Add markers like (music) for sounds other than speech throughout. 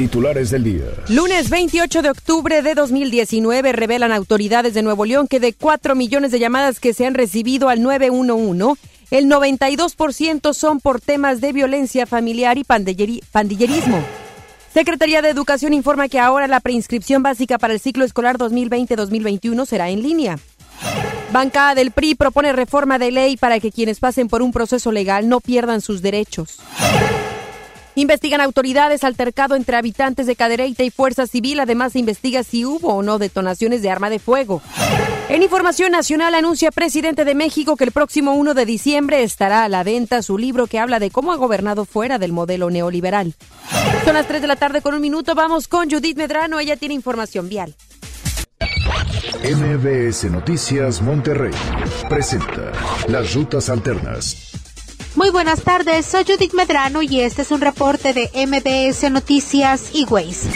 Titulares del día. Lunes 28 de octubre de 2019 revelan autoridades de Nuevo León que de 4 millones de llamadas que se han recibido al 911, el 92% son por temas de violencia familiar y pandillerismo. Secretaría de Educación informa que ahora la preinscripción básica para el ciclo escolar 2020-2021 será en línea. Bancada del PRI propone reforma de ley para que quienes pasen por un proceso legal no pierdan sus derechos. Investigan autoridades altercado entre habitantes de Cadereyta y Fuerza Civil. Además, investiga si hubo o no detonaciones de arma de fuego. En información nacional, anuncia presidente de México que el próximo 1 de diciembre estará a la venta su libro que habla de cómo ha gobernado fuera del modelo neoliberal. Son las 3 de la tarde con un minuto. Vamos con Judith Medrano. Ella tiene información vial. MBS Noticias Monterrey presenta Las Rutas Alternas. Muy buenas tardes, soy Judith Medrano y este es un reporte de MBS Noticias y Waze.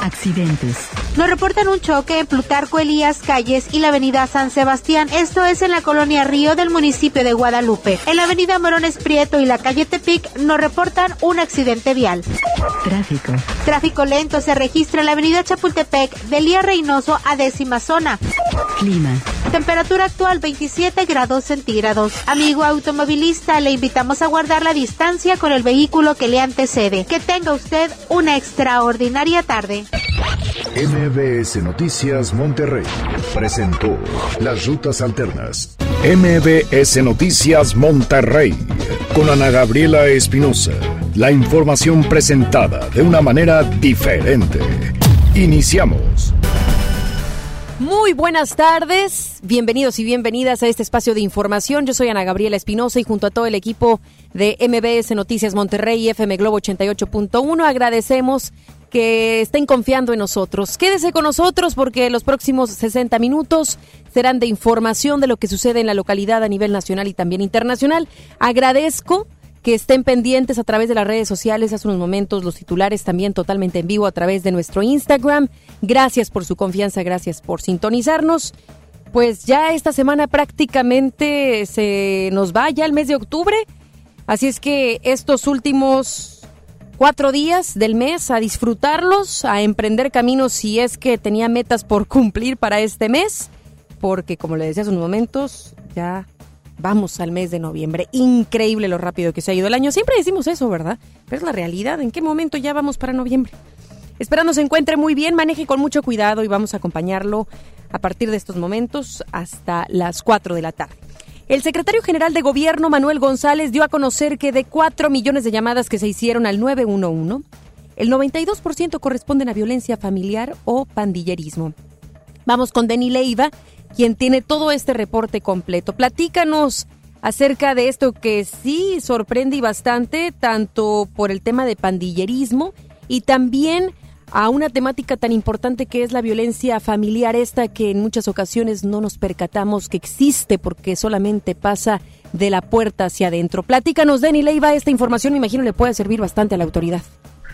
Accidentes. Nos reportan un choque en Plutarco Elías Calles y la avenida San Sebastián. Esto es en la colonia Río del municipio de Guadalupe. En la avenida Morones Prieto y la calle Tepic nos reportan un accidente vial. Tráfico. Tráfico lento se registra en la avenida Chapultepec de Lía Reynoso a décima zona. Clima. Temperatura actual 27 grados centígrados. Amigo automovilista, le invitamos a guardar la distancia con el vehículo que le antecede. Que tenga usted una extraordinaria tarde. MBS Noticias Monterrey presentó Las Rutas Alternas. MBS Noticias Monterrey con Ana Gabriela Espinosa. La información presentada de una manera diferente. Iniciamos. Muy buenas tardes, bienvenidos y bienvenidas a este espacio de información. Yo soy Ana Gabriela Espinosa y junto a todo el equipo de MBS Noticias Monterrey y FM Globo 88.1 agradecemos que estén confiando en nosotros. Quédese con nosotros porque los próximos 60 minutos serán de información de lo que sucede en la localidad a nivel nacional y también internacional. Agradezco que estén pendientes a través de las redes sociales. Hace unos momentos los titulares también totalmente en vivo a través de nuestro Instagram. Gracias por su confianza, gracias por sintonizarnos. Pues ya esta semana prácticamente se nos va ya el mes de octubre. Así es que estos últimos cuatro días del mes a disfrutarlos, a emprender caminos si es que tenía metas por (laughs) cumplir para este mes. Porque como le decía hace unos momentos, ya Vamos al mes de noviembre. Increíble lo rápido que se ha ido el año. Siempre decimos eso, ¿verdad? Pero es la realidad. ¿En qué momento ya vamos para noviembre? Esperando se encuentre muy bien, maneje con mucho cuidado y vamos a acompañarlo a partir de estos momentos hasta las 4 de la tarde. El secretario general de Gobierno, Manuel González, dio a conocer que de 4 millones de llamadas que se hicieron al 911, el 92% corresponden a violencia familiar o pandillerismo. Vamos con Denny Leiva, quien tiene todo este reporte completo. Platícanos acerca de esto que sí sorprende y bastante, tanto por el tema de pandillerismo y también a una temática tan importante que es la violencia familiar, esta que en muchas ocasiones no nos percatamos que existe porque solamente pasa de la puerta hacia adentro. Platícanos, Denny Leiva, esta información me imagino le puede servir bastante a la autoridad.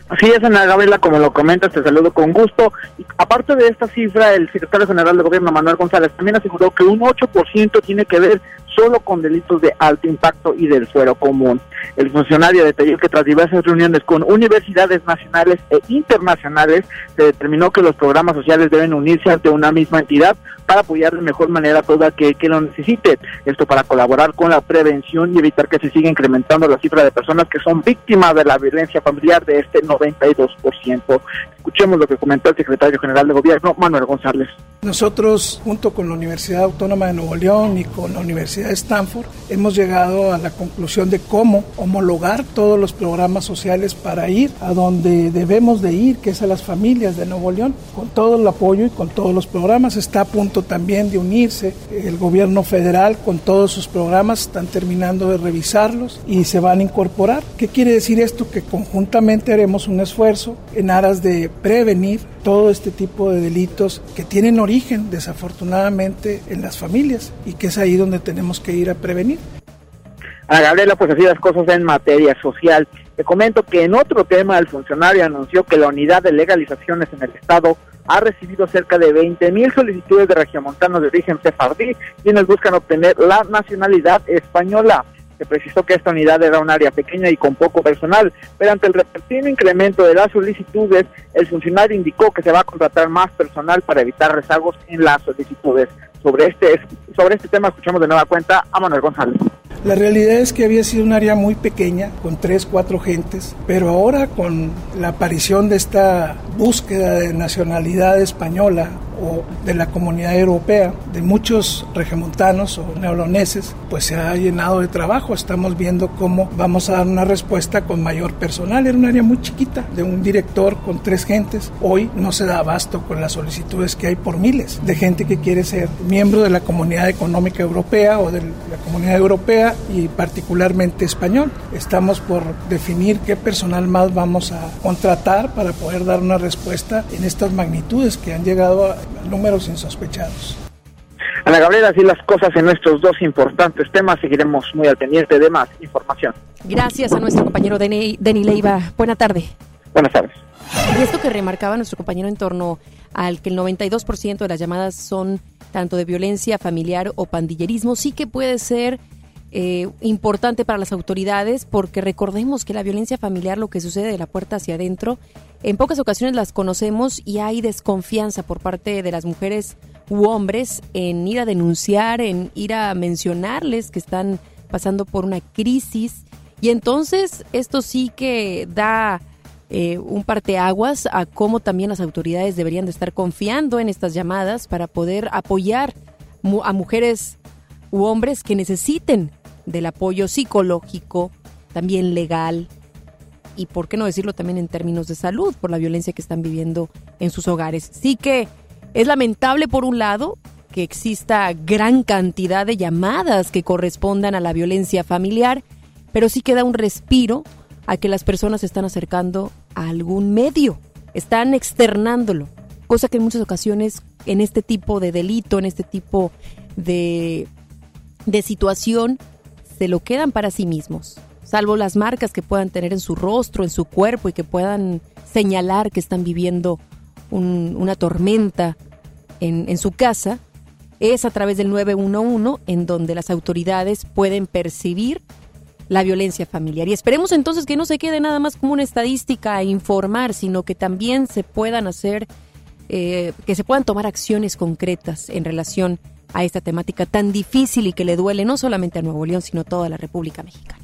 Así es, Ana Gabriela, como lo comentas, te saludo con gusto. Y aparte de esta cifra, el secretario general de gobierno, Manuel González, también aseguró que un 8% tiene que ver solo con delitos de alto impacto y del fuero común. El funcionario detalló que tras diversas reuniones con universidades nacionales e internacionales, se determinó que los programas sociales deben unirse ante una misma entidad para apoyar de mejor manera a todo aquel que lo necesite. Esto para colaborar con la prevención y evitar que se siga incrementando la cifra de personas que son víctimas de la violencia familiar de este 92%. Escuchemos lo que comentó el secretario general de Gobierno, Manuel González. Nosotros, junto con la Universidad Autónoma de Nuevo León y con la Universidad de Stanford, hemos llegado a la conclusión de cómo homologar todos los programas sociales para ir a donde debemos de ir, que es a las familias de Nuevo León, con todo el apoyo y con todos los programas. Está a punto también de unirse el gobierno federal con todos sus programas, están terminando de revisarlos y se van a incorporar. ¿Qué quiere decir esto? Que conjuntamente haremos un esfuerzo en aras de prevenir todo este tipo de delitos que tienen origen desafortunadamente en las familias y que es ahí donde tenemos que ir a prevenir. A Gabriela, pues así las cosas en materia social. Te comento que en otro tema el funcionario anunció que la unidad de legalizaciones en el Estado ha recibido cerca de 20 mil solicitudes de regiomontanos de origen sefardí, quienes buscan obtener la nacionalidad española. que precisó que esta unidad era un área pequeña y con poco personal, pero ante el repentino incremento de las solicitudes, el funcionario indicó que se va a contratar más personal para evitar rezagos en las solicitudes. Sobre este, sobre este tema escuchamos de nueva cuenta a Manuel González. La realidad es que había sido un área muy pequeña, con tres, cuatro gentes, pero ahora con la aparición de esta búsqueda de nacionalidad española o de la comunidad europea, de muchos regimontanos o neoloneses, pues se ha llenado de trabajo. Estamos viendo cómo vamos a dar una respuesta con mayor personal. Era un área muy chiquita, de un director con tres gentes. Hoy no se da abasto con las solicitudes que hay por miles de gente que quiere ser miembro de la Comunidad Económica Europea o de la Comunidad Europea y particularmente español. Estamos por definir qué personal más vamos a contratar para poder dar una respuesta en estas magnitudes que han llegado a números insospechados. Ana Gabriela, así las cosas en nuestros dos importantes temas. Seguiremos muy al pendiente de más información. Gracias a nuestro compañero Deni, Leiva. Buena tarde. Buenas tardes. Y esto que remarcaba nuestro compañero en torno al que el 92% de las llamadas son tanto de violencia familiar o pandillerismo, sí que puede ser eh, importante para las autoridades porque recordemos que la violencia familiar, lo que sucede de la puerta hacia adentro, en pocas ocasiones las conocemos y hay desconfianza por parte de las mujeres u hombres en ir a denunciar, en ir a mencionarles que están pasando por una crisis. Y entonces esto sí que da eh, un parteaguas a cómo también las autoridades deberían de estar confiando en estas llamadas para poder apoyar a mujeres u hombres que necesiten del apoyo psicológico, también legal y, por qué no decirlo, también en términos de salud por la violencia que están viviendo en sus hogares. Sí que es lamentable, por un lado, que exista gran cantidad de llamadas que correspondan a la violencia familiar, pero sí queda un respiro a que las personas se están acercando a algún medio, están externándolo, cosa que en muchas ocasiones en este tipo de delito, en este tipo de de situación se lo quedan para sí mismos, salvo las marcas que puedan tener en su rostro, en su cuerpo y que puedan señalar que están viviendo una tormenta en, en su casa, es a través del 911 en donde las autoridades pueden percibir la violencia familiar. Y esperemos entonces que no se quede nada más como una estadística a informar, sino que también se puedan hacer, eh, que se puedan tomar acciones concretas en relación a esta temática tan difícil y que le duele no solamente a Nuevo León, sino a toda la República Mexicana.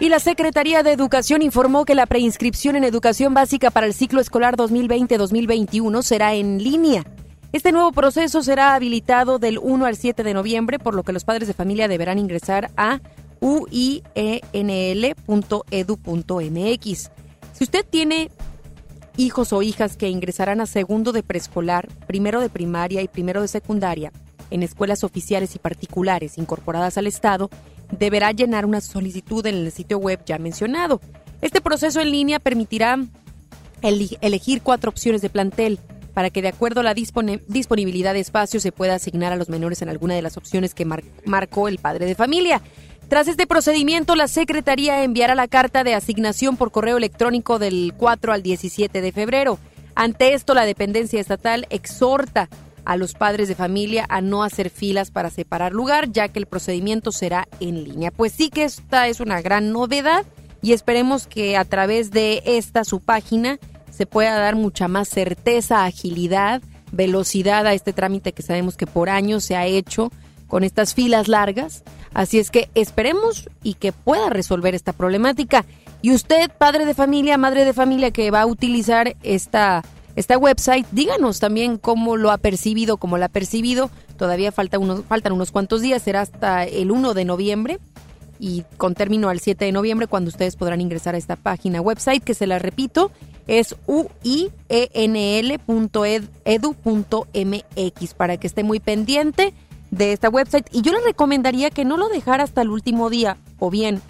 Y la Secretaría de Educación informó que la preinscripción en educación básica para el ciclo escolar 2020-2021 será en línea. Este nuevo proceso será habilitado del 1 al 7 de noviembre, por lo que los padres de familia deberán ingresar a uinl.edu.mx. Si usted tiene hijos o hijas que ingresarán a segundo de preescolar, primero de primaria y primero de secundaria en escuelas oficiales y particulares incorporadas al Estado, deberá llenar una solicitud en el sitio web ya mencionado. Este proceso en línea permitirá elegir cuatro opciones de plantel para que de acuerdo a la disponibilidad de espacio se pueda asignar a los menores en alguna de las opciones que marcó el padre de familia. Tras este procedimiento, la Secretaría enviará la carta de asignación por correo electrónico del 4 al 17 de febrero. Ante esto, la dependencia estatal exhorta a los padres de familia a no hacer filas para separar lugar, ya que el procedimiento será en línea. Pues sí que esta es una gran novedad y esperemos que a través de esta su página se pueda dar mucha más certeza, agilidad, velocidad a este trámite que sabemos que por años se ha hecho con estas filas largas Así es que esperemos y que pueda resolver esta problemática. Y usted, padre de familia, madre de familia que va a utilizar esta, esta website, díganos también cómo lo ha percibido, cómo lo ha percibido. Todavía falta unos, faltan unos cuantos días, será hasta el 1 de noviembre y con término al 7 de noviembre cuando ustedes podrán ingresar a esta página website que se la repito es uinl.edu.mx para que esté muy pendiente de esta website y yo le recomendaría que no lo dejara hasta el último día o bien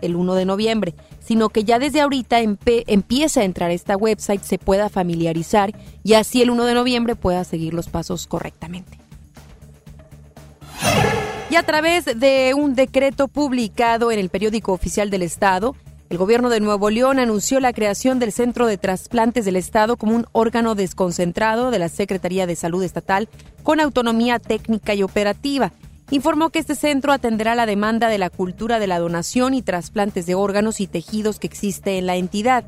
el 1 de noviembre, sino que ya desde ahorita empiece a entrar esta website, se pueda familiarizar y así el 1 de noviembre pueda seguir los pasos correctamente. Y a través de un decreto publicado en el periódico oficial del Estado, el gobierno de Nuevo León anunció la creación del Centro de Trasplantes del Estado como un órgano desconcentrado de la Secretaría de Salud Estatal con autonomía técnica y operativa. informó que este centro atenderá la demanda de la cultura de la donación y trasplantes de órganos y tejidos que existe en la entidad.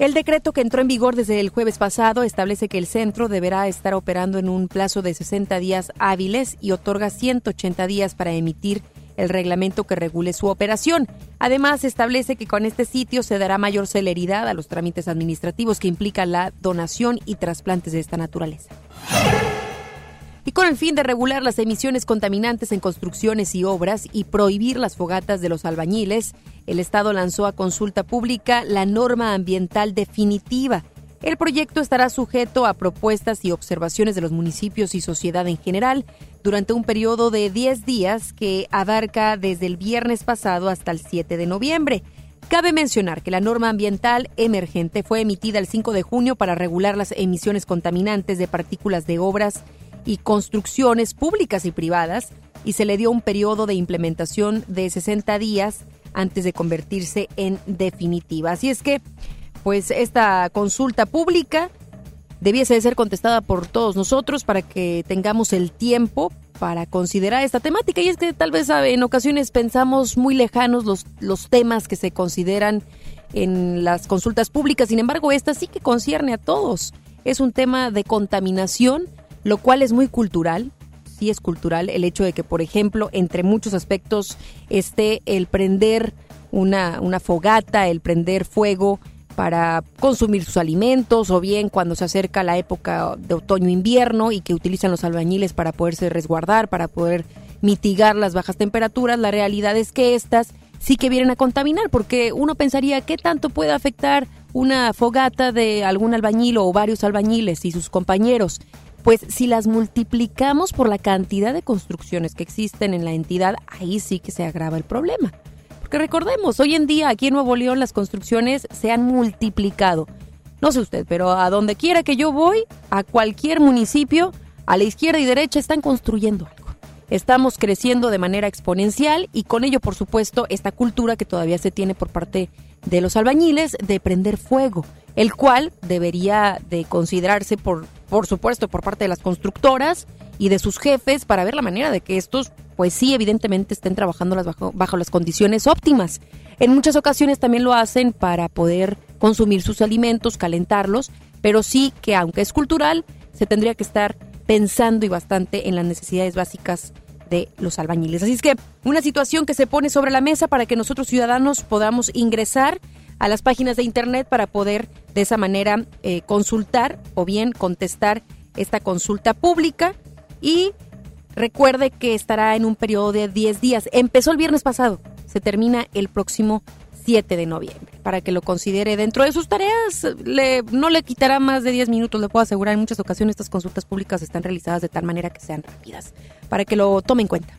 El decreto que entró en vigor desde el jueves pasado establece que el centro deberá estar operando en un plazo de 60 días hábiles y otorga 180 días para emitir el reglamento que regule su operación. Además, establece que con este sitio se dará mayor celeridad a los trámites administrativos que implican la donación y trasplantes de esta naturaleza. Y con el fin de regular las emisiones contaminantes en construcciones y obras y prohibir las fogatas de los albañiles, el Estado lanzó a consulta pública la norma ambiental definitiva. El proyecto estará sujeto a propuestas y observaciones de los municipios y sociedad en general durante un periodo de 10 días que abarca desde el viernes pasado hasta el 7 de noviembre. Cabe mencionar que la norma ambiental emergente fue emitida el 5 de junio para regular las emisiones contaminantes de partículas de obras y construcciones públicas y privadas y se le dio un periodo de implementación de 60 días antes de convertirse en definitiva. Así es que, pues esta consulta pública debiese de ser contestada por todos nosotros para que tengamos el tiempo para considerar esta temática. Y es que tal vez en ocasiones pensamos muy lejanos los, los temas que se consideran en las consultas públicas. Sin embargo, esta sí que concierne a todos. Es un tema de contaminación lo cual es muy cultural. Sí es cultural el hecho de que, por ejemplo, entre muchos aspectos esté el prender una, una fogata, el prender fuego para consumir sus alimentos o bien cuando se acerca la época de otoño-invierno y que utilizan los albañiles para poderse resguardar, para poder mitigar las bajas temperaturas, la realidad es que estas sí que vienen a contaminar porque uno pensaría qué tanto puede afectar una fogata de algún albañil o varios albañiles y sus compañeros pues si las multiplicamos por la cantidad de construcciones que existen en la entidad, ahí sí que se agrava el problema. Porque recordemos, hoy en día aquí en Nuevo León las construcciones se han multiplicado. No sé usted, pero a donde quiera que yo voy, a cualquier municipio, a la izquierda y derecha están construyendo. Estamos creciendo de manera exponencial y con ello, por supuesto, esta cultura que todavía se tiene por parte de los albañiles de prender fuego, el cual debería de considerarse por por supuesto, por parte de las constructoras y de sus jefes para ver la manera de que estos, pues sí, evidentemente estén trabajando bajo, bajo las condiciones óptimas. En muchas ocasiones también lo hacen para poder consumir sus alimentos, calentarlos, pero sí que aunque es cultural, se tendría que estar pensando y bastante en las necesidades básicas de los albañiles. Así es que una situación que se pone sobre la mesa para que nosotros ciudadanos podamos ingresar a las páginas de Internet para poder de esa manera eh, consultar o bien contestar esta consulta pública y recuerde que estará en un periodo de 10 días. Empezó el viernes pasado, se termina el próximo 7 de noviembre. Para que lo considere dentro de sus tareas, le, no le quitará más de 10 minutos, le puedo asegurar. En muchas ocasiones estas consultas públicas están realizadas de tal manera que sean rápidas, para que lo tome en cuenta.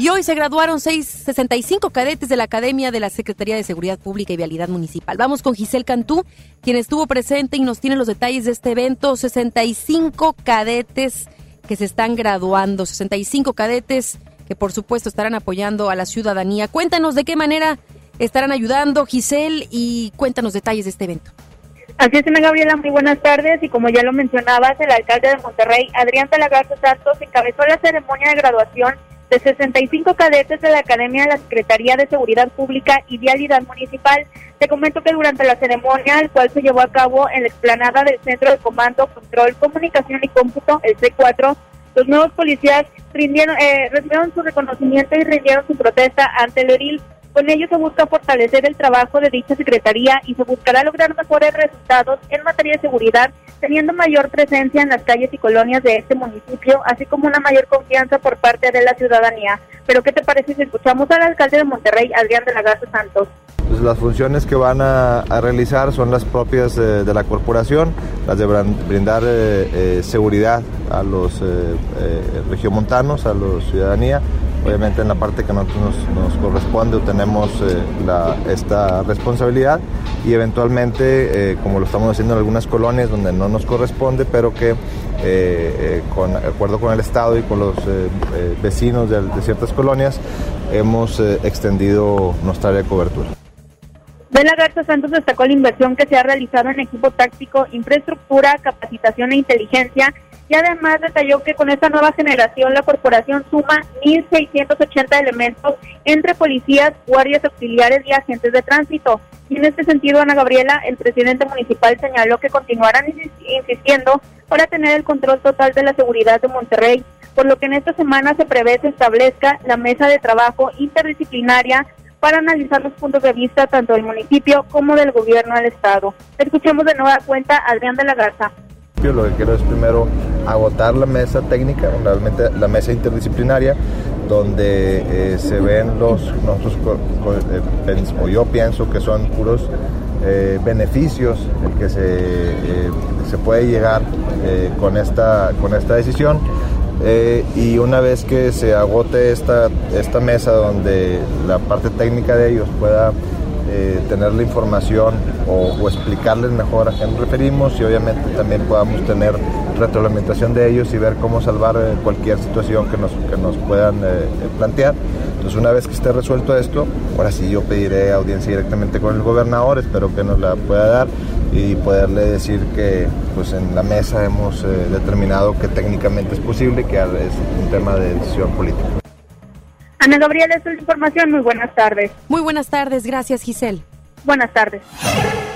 Y hoy se graduaron 65 cadetes de la Academia de la Secretaría de Seguridad Pública y Vialidad Municipal. Vamos con Giselle Cantú, quien estuvo presente y nos tiene los detalles de este evento. 65 cadetes que se están graduando, 65 cadetes que por supuesto estarán apoyando a la ciudadanía. Cuéntanos de qué manera estarán ayudando, Giselle, y cuéntanos detalles de este evento. Así es, Ana Gabriela, muy buenas tardes. Y como ya lo mencionabas, el alcalde de Monterrey, Adrián Talagarto Santos, encabezó la ceremonia de graduación de 65 cadetes de la Academia de la Secretaría de Seguridad Pública y Vialidad Municipal. Te comento que durante la ceremonia, el cual se llevó a cabo en la explanada del Centro de Comando, Control, Comunicación y Cómputo, el C4, los nuevos policías rindieron, eh, recibieron su reconocimiento y rindieron su protesta ante el edil con ello se busca fortalecer el trabajo de dicha Secretaría y se buscará lograr mejores resultados en materia de seguridad, teniendo mayor presencia en las calles y colonias de este municipio, así como una mayor confianza por parte de la ciudadanía. Pero ¿qué te parece si escuchamos al alcalde de Monterrey, Adrián de la Garza Santos? Pues las funciones que van a, realizar son las propias eh, de la corporación, las de brindar eh, eh, seguridad a los regiomontanos, a la ciudadanía, obviamente en la parte que nosotros nos, corresponde tenemos esta responsabilidad y eventualmente, como lo estamos haciendo en algunas colonias donde no nos corresponde, pero que con acuerdo con el Estado y con los vecinos de, de, ciertas colonias hemos extendido nuestra área de cobertura. De la Garza Santos destacó la inversión que se ha realizado en equipo táctico, infraestructura, capacitación e inteligencia y además detalló que con esta nueva generación la corporación suma 1.680 elementos entre policías, guardias auxiliares y agentes de tránsito. Y en este sentido, Ana Gabriela, el presidente municipal señaló que continuarán insistiendo para tener el control total de la seguridad de Monterrey, por lo que en esta semana se prevé se establezca la mesa de trabajo interdisciplinaria para analizar los puntos de vista tanto del municipio como del gobierno del estado. Escuchemos de nueva cuenta a Adrián de la Garza. Lo que quiero es primero agotar la mesa técnica, realmente la mesa interdisciplinaria, donde eh, se ven los, nosotros, eh, o yo pienso que son puros eh, beneficios que se, se puede llegar con, esta, con esta decisión eh, y una vez que se agote esta, esta mesa donde la parte técnica de ellos pueda eh, tener la información o, explicarles mejor a qué nos referimos y obviamente también podamos tener retroalimentación de ellos y ver cómo salvar eh, cualquier situación que nos, que nos puedan plantear. Entonces una vez que esté resuelto esto, ahora sí yo pediré audiencia directamente con el gobernador, espero que nos la pueda dar y poderle decir que pues en la mesa hemos eh, determinado que técnicamente es posible, que es un tema de decisión política. Ana Gabriela, es la información. Muy buenas tardes. Muy buenas tardes. Gracias, Giselle. Buenas tardes.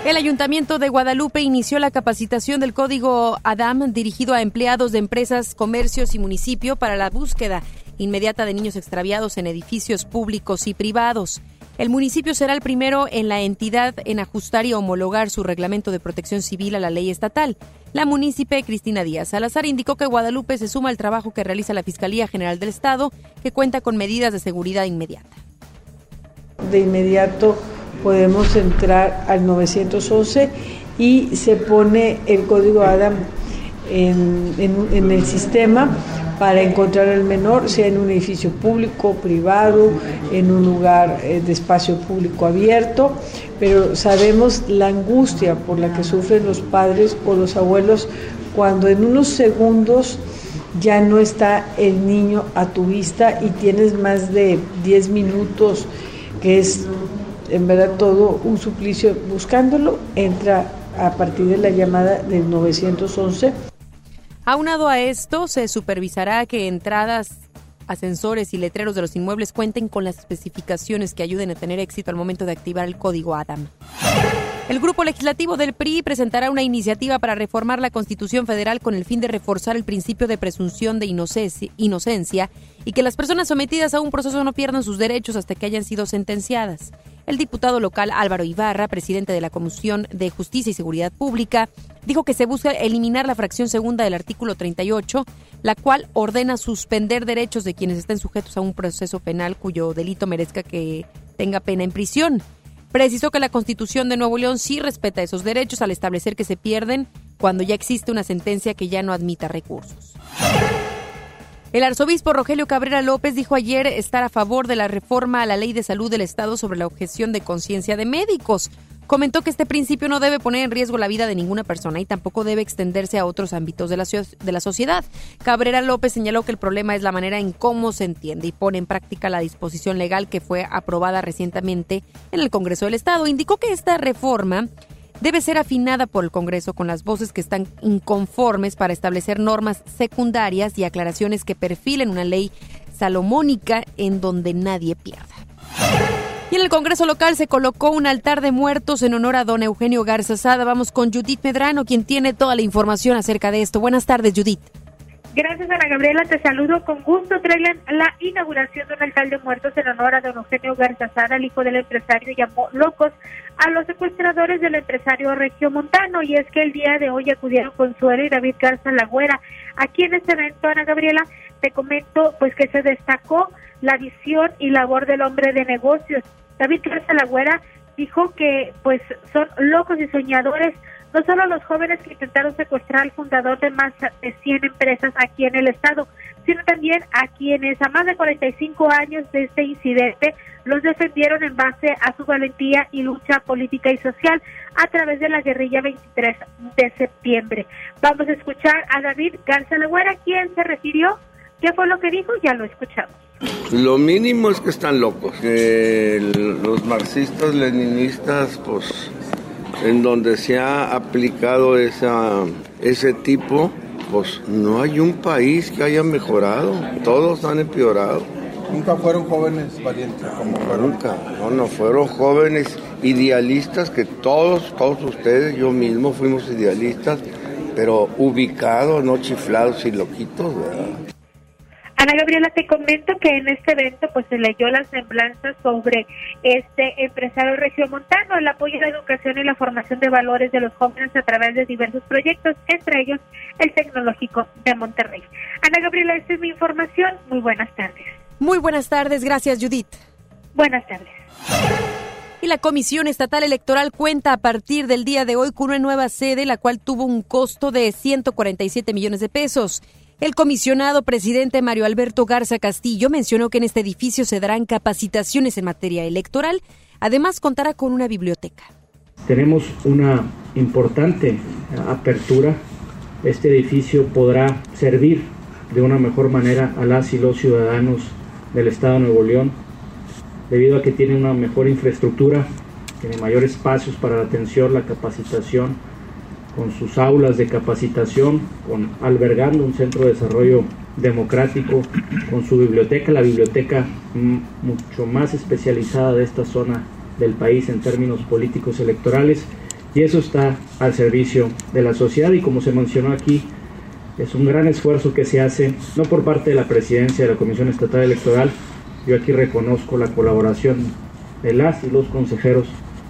El Ayuntamiento de Guadalupe inició la capacitación del Código ADAM dirigido a empleados de empresas, comercios y municipio para la búsqueda inmediata de niños extraviados en edificios públicos y privados. El municipio será el primero en la entidad en ajustar y homologar su reglamento de protección civil a la ley estatal. La munícipe Cristina Díaz Salazar indicó que Guadalupe se suma al trabajo que realiza la Fiscalía General del Estado, que cuenta con medidas de seguridad inmediata. De inmediato podemos entrar al 911 y se pone el código ADAM en, en el sistema para encontrar al menor, sea en un edificio público, privado, en un lugar eh, de espacio público abierto, pero sabemos la angustia por la que sufren los padres o los abuelos cuando en unos segundos ya no está el niño a tu vista y tienes más de 10 minutos, que es en verdad todo un suplicio. Buscándolo, entra a partir de la llamada del 911 Aunado a esto, se supervisará que entradas, ascensores y letreros de los inmuebles cuenten con las especificaciones que ayuden a tener éxito al momento de activar el código ADAM. El grupo legislativo del PRI presentará una iniciativa para reformar la Constitución Federal con el fin de reforzar el principio de presunción de inocencia y que las personas sometidas a un proceso no pierdan sus derechos hasta que hayan sido sentenciadas. El diputado local Álvaro Ibarra, presidente de la Comisión de Justicia y Seguridad Pública, dijo que se busca eliminar la fracción segunda del artículo 38, la cual ordena suspender derechos de quienes estén sujetos a un proceso penal cuyo delito merezca que tenga pena en prisión. Precisó que la Constitución de Nuevo León sí respeta esos derechos al establecer que se pierden cuando ya existe una sentencia que ya no admita recursos. El arzobispo Rogelio Cabrera López dijo ayer estar a favor de la reforma a la ley de salud del Estado sobre la objeción de conciencia de médicos. Comentó que este principio no debe poner en riesgo la vida de ninguna persona y tampoco debe extenderse a otros ámbitos de la, sociedad. Cabrera López señaló que el problema es la manera en cómo se entiende y pone en práctica la disposición legal que fue aprobada recientemente en el Congreso del Estado. Indicó que esta reforma debe ser afinada por el Congreso con las voces que están inconformes para establecer normas secundarias y aclaraciones que perfilen una ley salomónica en donde nadie pierda. Y en el Congreso local se colocó un altar de muertos en honor a don Eugenio Garza Sada. Vamos con Judith Medrano, quien tiene toda la información acerca de esto. Buenas tardes, Judith. Gracias, Ana Gabriela. Te saludo con gusto. Traigan la inauguración de un altar de muertos en honor a don Eugenio Garzazada, el hijo del empresario, llamó locos a los secuestradores del empresario Regio Montano. Y es que el día de hoy acudieron Consuelo y David Garza Lagüera. Aquí en este evento, Ana Gabriela, te comento pues que se destacó la visión y labor del hombre de negocios. David Garza Lagüera dijo que pues son locos y soñadores no solo los jóvenes que intentaron secuestrar al fundador de más de 100 empresas aquí en el estado, sino también a quienes a más de 45 años de este incidente los defendieron en base a su valentía y lucha política y social a través de la guerrilla 23 de septiembre. Vamos a escuchar a David Garza Leguera, quien se refirió, qué fue lo que dijo, ya lo escuchamos. Lo mínimo es que están locos, que los marxistas, leninistas, pues en donde se ha aplicado esa, ese tipo, pues no hay un país que haya mejorado, todos han empeorado. Nunca fueron jóvenes valientes como fueron. Nunca, no, no fueron jóvenes idealistas que todos, todos ustedes, yo mismo fuimos idealistas, pero ubicados, no chiflados y loquitos, ¿verdad? Ana Gabriela, te comento que en este evento pues se leyó la semblanza sobre este empresario regiomontano, el apoyo a la educación y la formación de valores de los jóvenes a través de diversos proyectos, entre ellos el tecnológico de Monterrey. Ana Gabriela, esta es mi información. Muy buenas tardes. Muy buenas tardes, gracias Judith. Buenas tardes. Y la Comisión Estatal Electoral cuenta a partir del día de hoy con una nueva sede, la cual tuvo un costo de 147 millones de pesos. El comisionado presidente Mario Alberto Garza Castillo mencionó que en este edificio se darán capacitaciones en materia electoral. Además, contará con una biblioteca. Tenemos una importante apertura. Este edificio podrá servir de una mejor manera a las y los ciudadanos del Estado de Nuevo León, debido a que tiene una mejor infraestructura, tiene mayores espacios para la atención, la capacitación, con sus aulas de capacitación, con albergando un centro de desarrollo democrático, con su biblioteca, la biblioteca mucho más especializada de esta zona del país en términos políticos electorales, y eso está al servicio de la sociedad y como se mencionó aquí, es un gran esfuerzo que se hace, no por parte de la presidencia de la Comisión Estatal Electoral, yo aquí reconozco la colaboración de las y los consejeros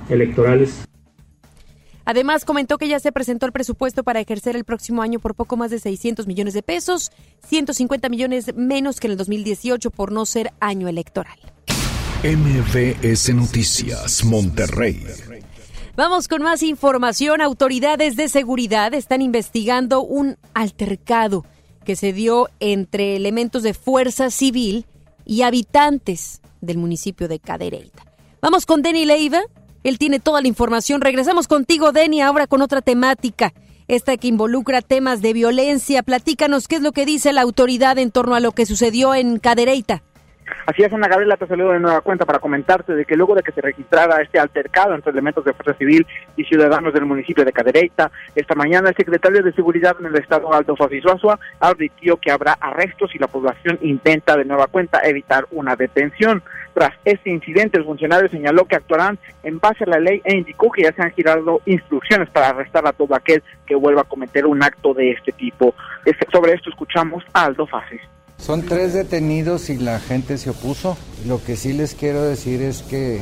electorales Además, comentó que ya se presentó el presupuesto para ejercer el próximo año por poco más de 600 millones de pesos, 150 millones menos que en el 2018 por no ser año electoral. MVS Noticias, Monterrey. Vamos con más información. Autoridades de seguridad están investigando un altercado que se dio entre elementos de fuerza civil y habitantes del municipio de Cadereyta. Vamos con Denny Leiva, él tiene toda la información. Regresamos contigo, Denny, ahora con otra temática. Esta que involucra temas de violencia. Platícanos qué es lo que dice la autoridad en torno a lo que sucedió en Cadereyta. Así es, Ana Gabriela, te saludo de nueva cuenta para comentarte de que luego de que se registrara este altercado entre elementos de Fuerza Civil y ciudadanos del municipio de Cadereyta, esta mañana el secretario de Seguridad en el Estado Alto Fasisuazua advirtió que habrá arrestos y la población intenta de nueva cuenta evitar una detención. Tras este incidente, el funcionario señaló que actuarán en base a la ley e indicó que ya se han girado instrucciones para arrestar a todo aquel que vuelva a cometer un acto de este tipo. Sobre esto escuchamos a Aldo Fasis. Son tres detenidos y la gente se opuso. Lo que sí les quiero decir es que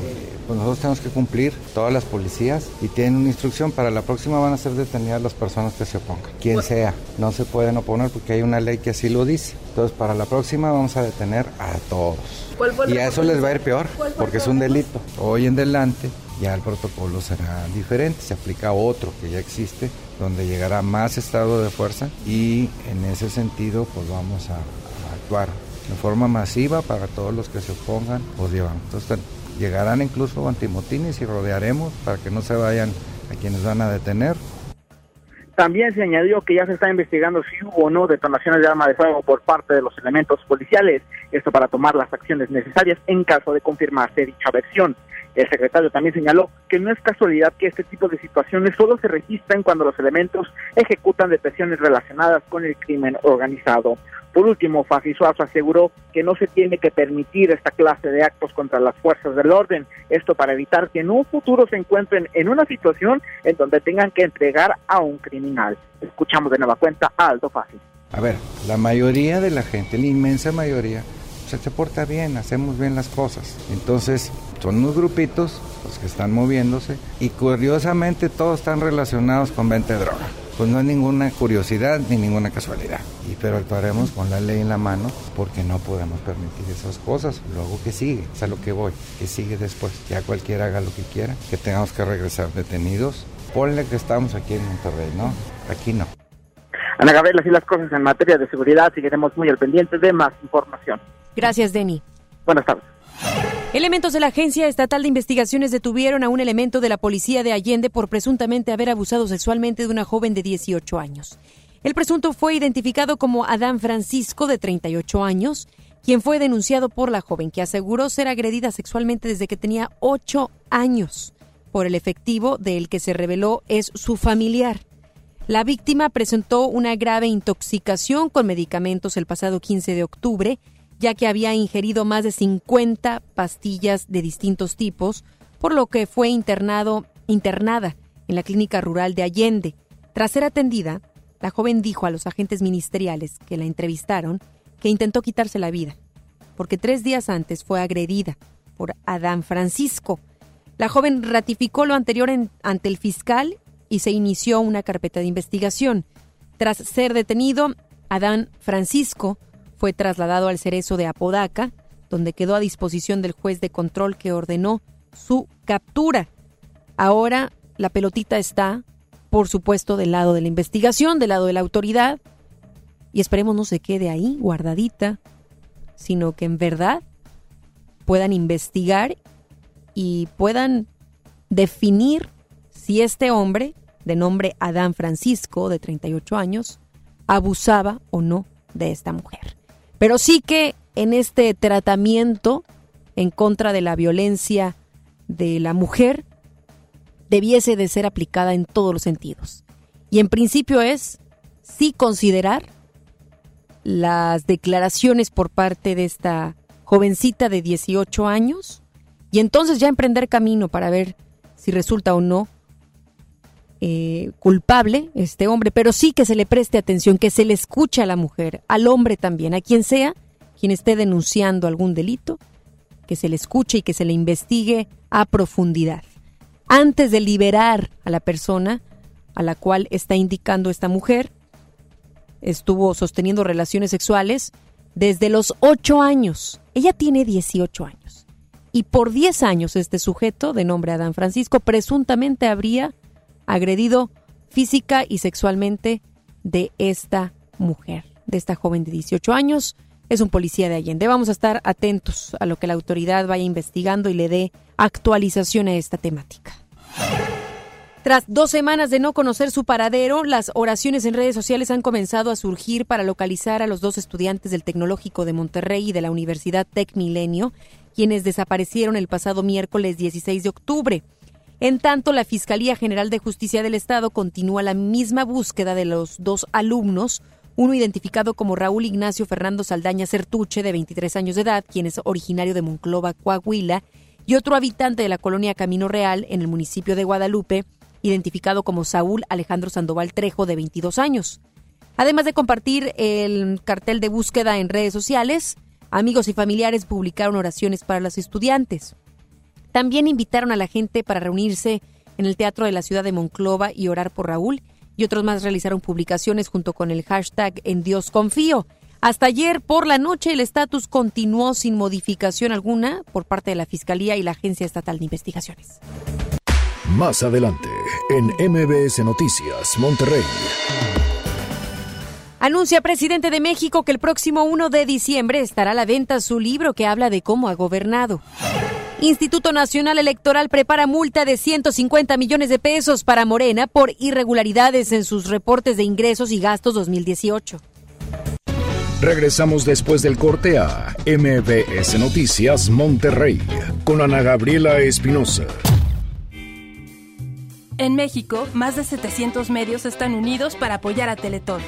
pues nosotros tenemos que cumplir, todas las policías, y tienen una instrucción, para la próxima van a ser detenidas las personas que se opongan, quien sea. No se pueden oponer porque hay una ley que así lo dice. Entonces, para la próxima vamos a detener a todos. Y a eso les va a ir peor, porque es un delito. Hoy en adelante ya el protocolo será diferente, se aplica otro que ya existe, donde llegará más estado de fuerza y en ese sentido pues vamos a actuar de forma masiva para todos los que se opongan o llevan. Entonces llegarán incluso antimotines y rodearemos para que no se vayan a quienes van a detener. También se añadió que ya se está investigando si hubo o no detonaciones de arma de fuego por parte de los elementos policiales, esto para tomar las acciones necesarias en caso de confirmarse dicha versión. El secretario también señaló que no es casualidad que este tipo de situaciones solo se registren cuando los elementos ejecutan detenciones relacionadas con el crimen organizado. Por último, Suazo aseguró que no se tiene que permitir esta clase de actos contra las fuerzas del orden, esto para evitar que en un futuro se encuentren en una situación en donde tengan que entregar a un criminal. Escuchamos de nueva cuenta a Aldo Fácil. A ver, la mayoría de la gente, la inmensa mayoría, se porta bien, hacemos bien las cosas. Entonces, son unos grupitos los que están moviéndose y curiosamente todos están relacionados con venta de droga pues no hay ninguna curiosidad ni ninguna casualidad. Y pero actuaremos con la ley en la mano porque no podemos permitir esas cosas. Luego que sigue, es a lo que voy, que sigue después. Ya cualquiera haga lo que quiera, que tengamos que regresar detenidos. Ponle que estamos aquí en Monterrey, ¿no? Aquí no. Ana Gabriela, así las cosas en materia de seguridad, seguiremos muy al pendiente de más información. Gracias, Denny. Buenas tardes. Elementos de la Agencia Estatal de Investigaciones detuvieron a un elemento de la policía de Allende por presuntamente haber abusado sexualmente de una joven de 18 años. El presunto fue identificado como Adán Francisco, de 38 años, quien fue denunciado por la joven que aseguró ser agredida sexualmente desde que tenía ocho años por el efectivo del que se reveló es su familiar. La víctima presentó una grave intoxicación con medicamentos el pasado 15 de octubre, ya que había ingerido más de 50 pastillas de distintos tipos, por lo que fue internado, internada en la clínica rural de Allende. Tras ser atendida, la joven dijo a los agentes ministeriales que la entrevistaron que intentó quitarse la vida, porque tres días antes fue agredida por Adán Francisco. La joven ratificó lo anterior ante el fiscal y se inició una carpeta de investigación. Tras ser detenido, Adán Francisco fue trasladado al cerezo de Apodaca, donde quedó a disposición del juez de control que ordenó su captura. Ahora la pelotita está, por supuesto, del lado de la investigación, del lado de la autoridad, y esperemos no se quede ahí guardadita, sino que en verdad puedan investigar y puedan definir si este hombre de nombre Adán Francisco, de 38 años, abusaba o no de esta mujer. Pero sí que en este tratamiento en contra de la violencia de la mujer debiese de ser aplicada en todos los sentidos. Y en principio es sí considerar las declaraciones por parte de esta jovencita de 18 años y entonces ya emprender camino para ver si resulta o no eh, culpable este hombre, pero sí que se le preste atención, que se le escuche a la mujer, al hombre también, a quien sea, quien esté denunciando algún delito, que se le escuche y que se le investigue a profundidad. Antes de liberar a la persona a la cual está indicando esta mujer, estuvo sosteniendo relaciones sexuales desde los 8 años. Ella tiene 18 años. Y por 10 años este sujeto, de nombre Adán Francisco, presuntamente habría agredido física y sexualmente de esta mujer, de esta joven de 18 años. Es un policía de Allende. Vamos a estar atentos a lo que la autoridad vaya investigando y le dé actualización a esta temática. Tras dos semanas de no conocer su paradero, las oraciones en redes sociales han comenzado a surgir para localizar a los dos estudiantes del Tecnológico de Monterrey y de la Universidad Tec Milenio, quienes desaparecieron el pasado miércoles 16 de octubre. En tanto, la Fiscalía General de Justicia del Estado continúa la misma búsqueda de los dos alumnos, uno identificado como Raúl Ignacio Fernando Saldaña Certuche, de 23 años de edad, quien es originario de Monclova, Coahuila, y otro habitante de la colonia Camino Real, en el municipio de Guadalupe, identificado como Saúl Alejandro Sandoval Trejo, de 22 años. Además de compartir el cartel de búsqueda en redes sociales, amigos y familiares publicaron oraciones para los estudiantes. También invitaron a la gente para reunirse en el Teatro de la Ciudad de Monclova y orar por Raúl, y otros más realizaron publicaciones junto con el hashtag En Dios Confío. Hasta ayer por la noche el estatus continuó sin modificación alguna por parte de la Fiscalía y la Agencia Estatal de Investigaciones. Más adelante, en MBS Noticias, Monterrey. Anuncia presidente de México que el próximo 1 de diciembre estará a la venta su libro que habla de cómo ha gobernado. Instituto Nacional Electoral prepara multa de 150 millones de pesos para Morena por irregularidades en sus reportes de ingresos y gastos 2018. Regresamos después del corte a MBS Noticias Monterrey con Ana Gabriela Espinosa. En México, más de 700 medios están unidos para apoyar a Teletón.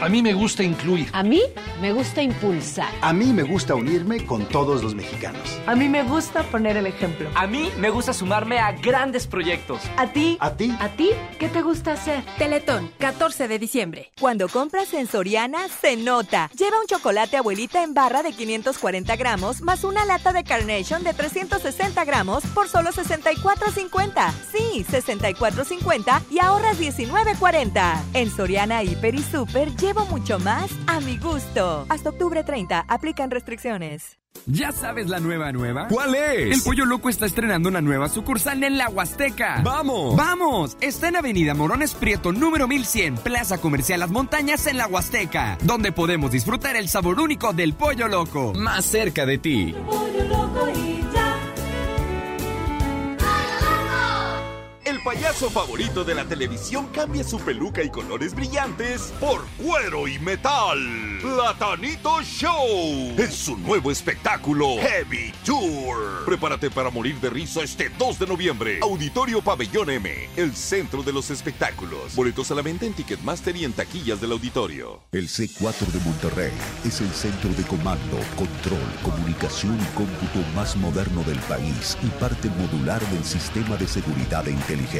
A mí me gusta incluir. A mí me gusta impulsar. A mí me gusta unirme con todos los mexicanos. A mí me gusta poner el ejemplo. A mí me gusta sumarme a grandes proyectos. ¿A ti? ¿A ti? ¿A ti? ¿Qué te gusta hacer? Teletón, 14 de diciembre. Cuando compras en Soriana, se nota. Lleva un chocolate abuelita en barra de 540 gramos más una lata de Carnation de 360 gramos por solo 64.50. Sí, 64.50 y ahorras 19.40. En Soriana, Hiper y Super, llevo mucho más a mi gusto. Hasta octubre 30, aplican restricciones. ¿Ya sabes la nueva nueva? ¿Cuál es? El Pollo Loco está estrenando una nueva sucursal en la Huasteca. ¡Vamos! ¡Vamos! Está en Avenida Morones Prieto, número 1100, Plaza Comercial Las Montañas en la Huasteca, donde podemos disfrutar el sabor único del Pollo Loco. Más cerca de ti. Pollo Loco y payaso favorito de la televisión cambia su peluca y colores brillantes por cuero y metal. Platanito Show es su nuevo espectáculo Heavy Tour. Prepárate para morir de risa este 2 de noviembre. Auditorio Pabellón M, el centro de los espectáculos. Boletos a la venta en Ticketmaster y en taquillas del auditorio. El C4 de Monterrey es el centro de comando, control, comunicación y cómputo más moderno del país y parte modular del sistema de seguridad e inteligencia.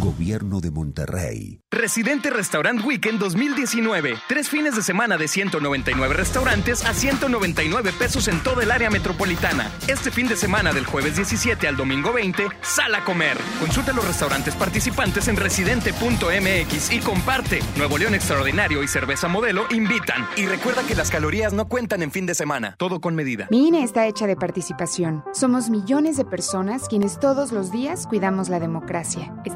Gobierno de Monterrey. Residente Restaurant Weekend 2019. Tres fines de semana de 199 restaurantes a 199 pesos en toda el área metropolitana. Este fin de semana del jueves 17 al domingo 20, sal a comer. Consulta los restaurantes participantes en residente.mx y comparte. Nuevo León Extraordinario y Cerveza Modelo invitan. Y recuerda que las calorías no cuentan en fin de semana. Todo con medida. Mi INE está hecha de participación. Somos millones de personas quienes todos los días cuidamos la democracia. Está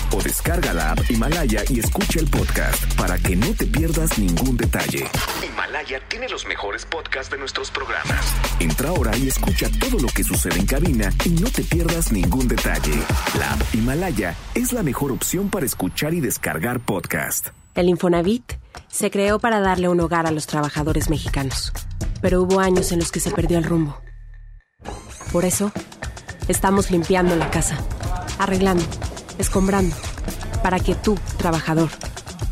o descarga la app Himalaya y escucha el podcast para que no te pierdas ningún detalle. Himalaya tiene los mejores podcasts de nuestros programas. Entra ahora y escucha todo lo que sucede en cabina y no te pierdas ningún detalle. La app Himalaya es la mejor opción para escuchar y descargar podcast. El Infonavit se creó para darle un hogar a los trabajadores mexicanos, pero hubo años en los que se perdió el rumbo. Por eso, estamos limpiando la casa, arreglando escombrando, para que tú, trabajador,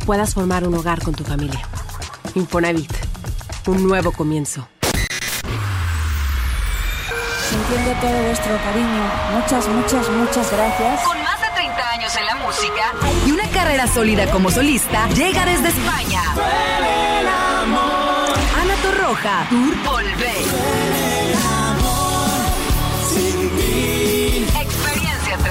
puedas formar un hogar con tu familia. Infonavit, un nuevo comienzo. Sintiendo todo vuestro cariño, muchas, muchas, muchas gracias. Con más de 30 años en la música y una carrera sólida como solista, llega desde España. Ana Torroja, Tour Volver. Experiencia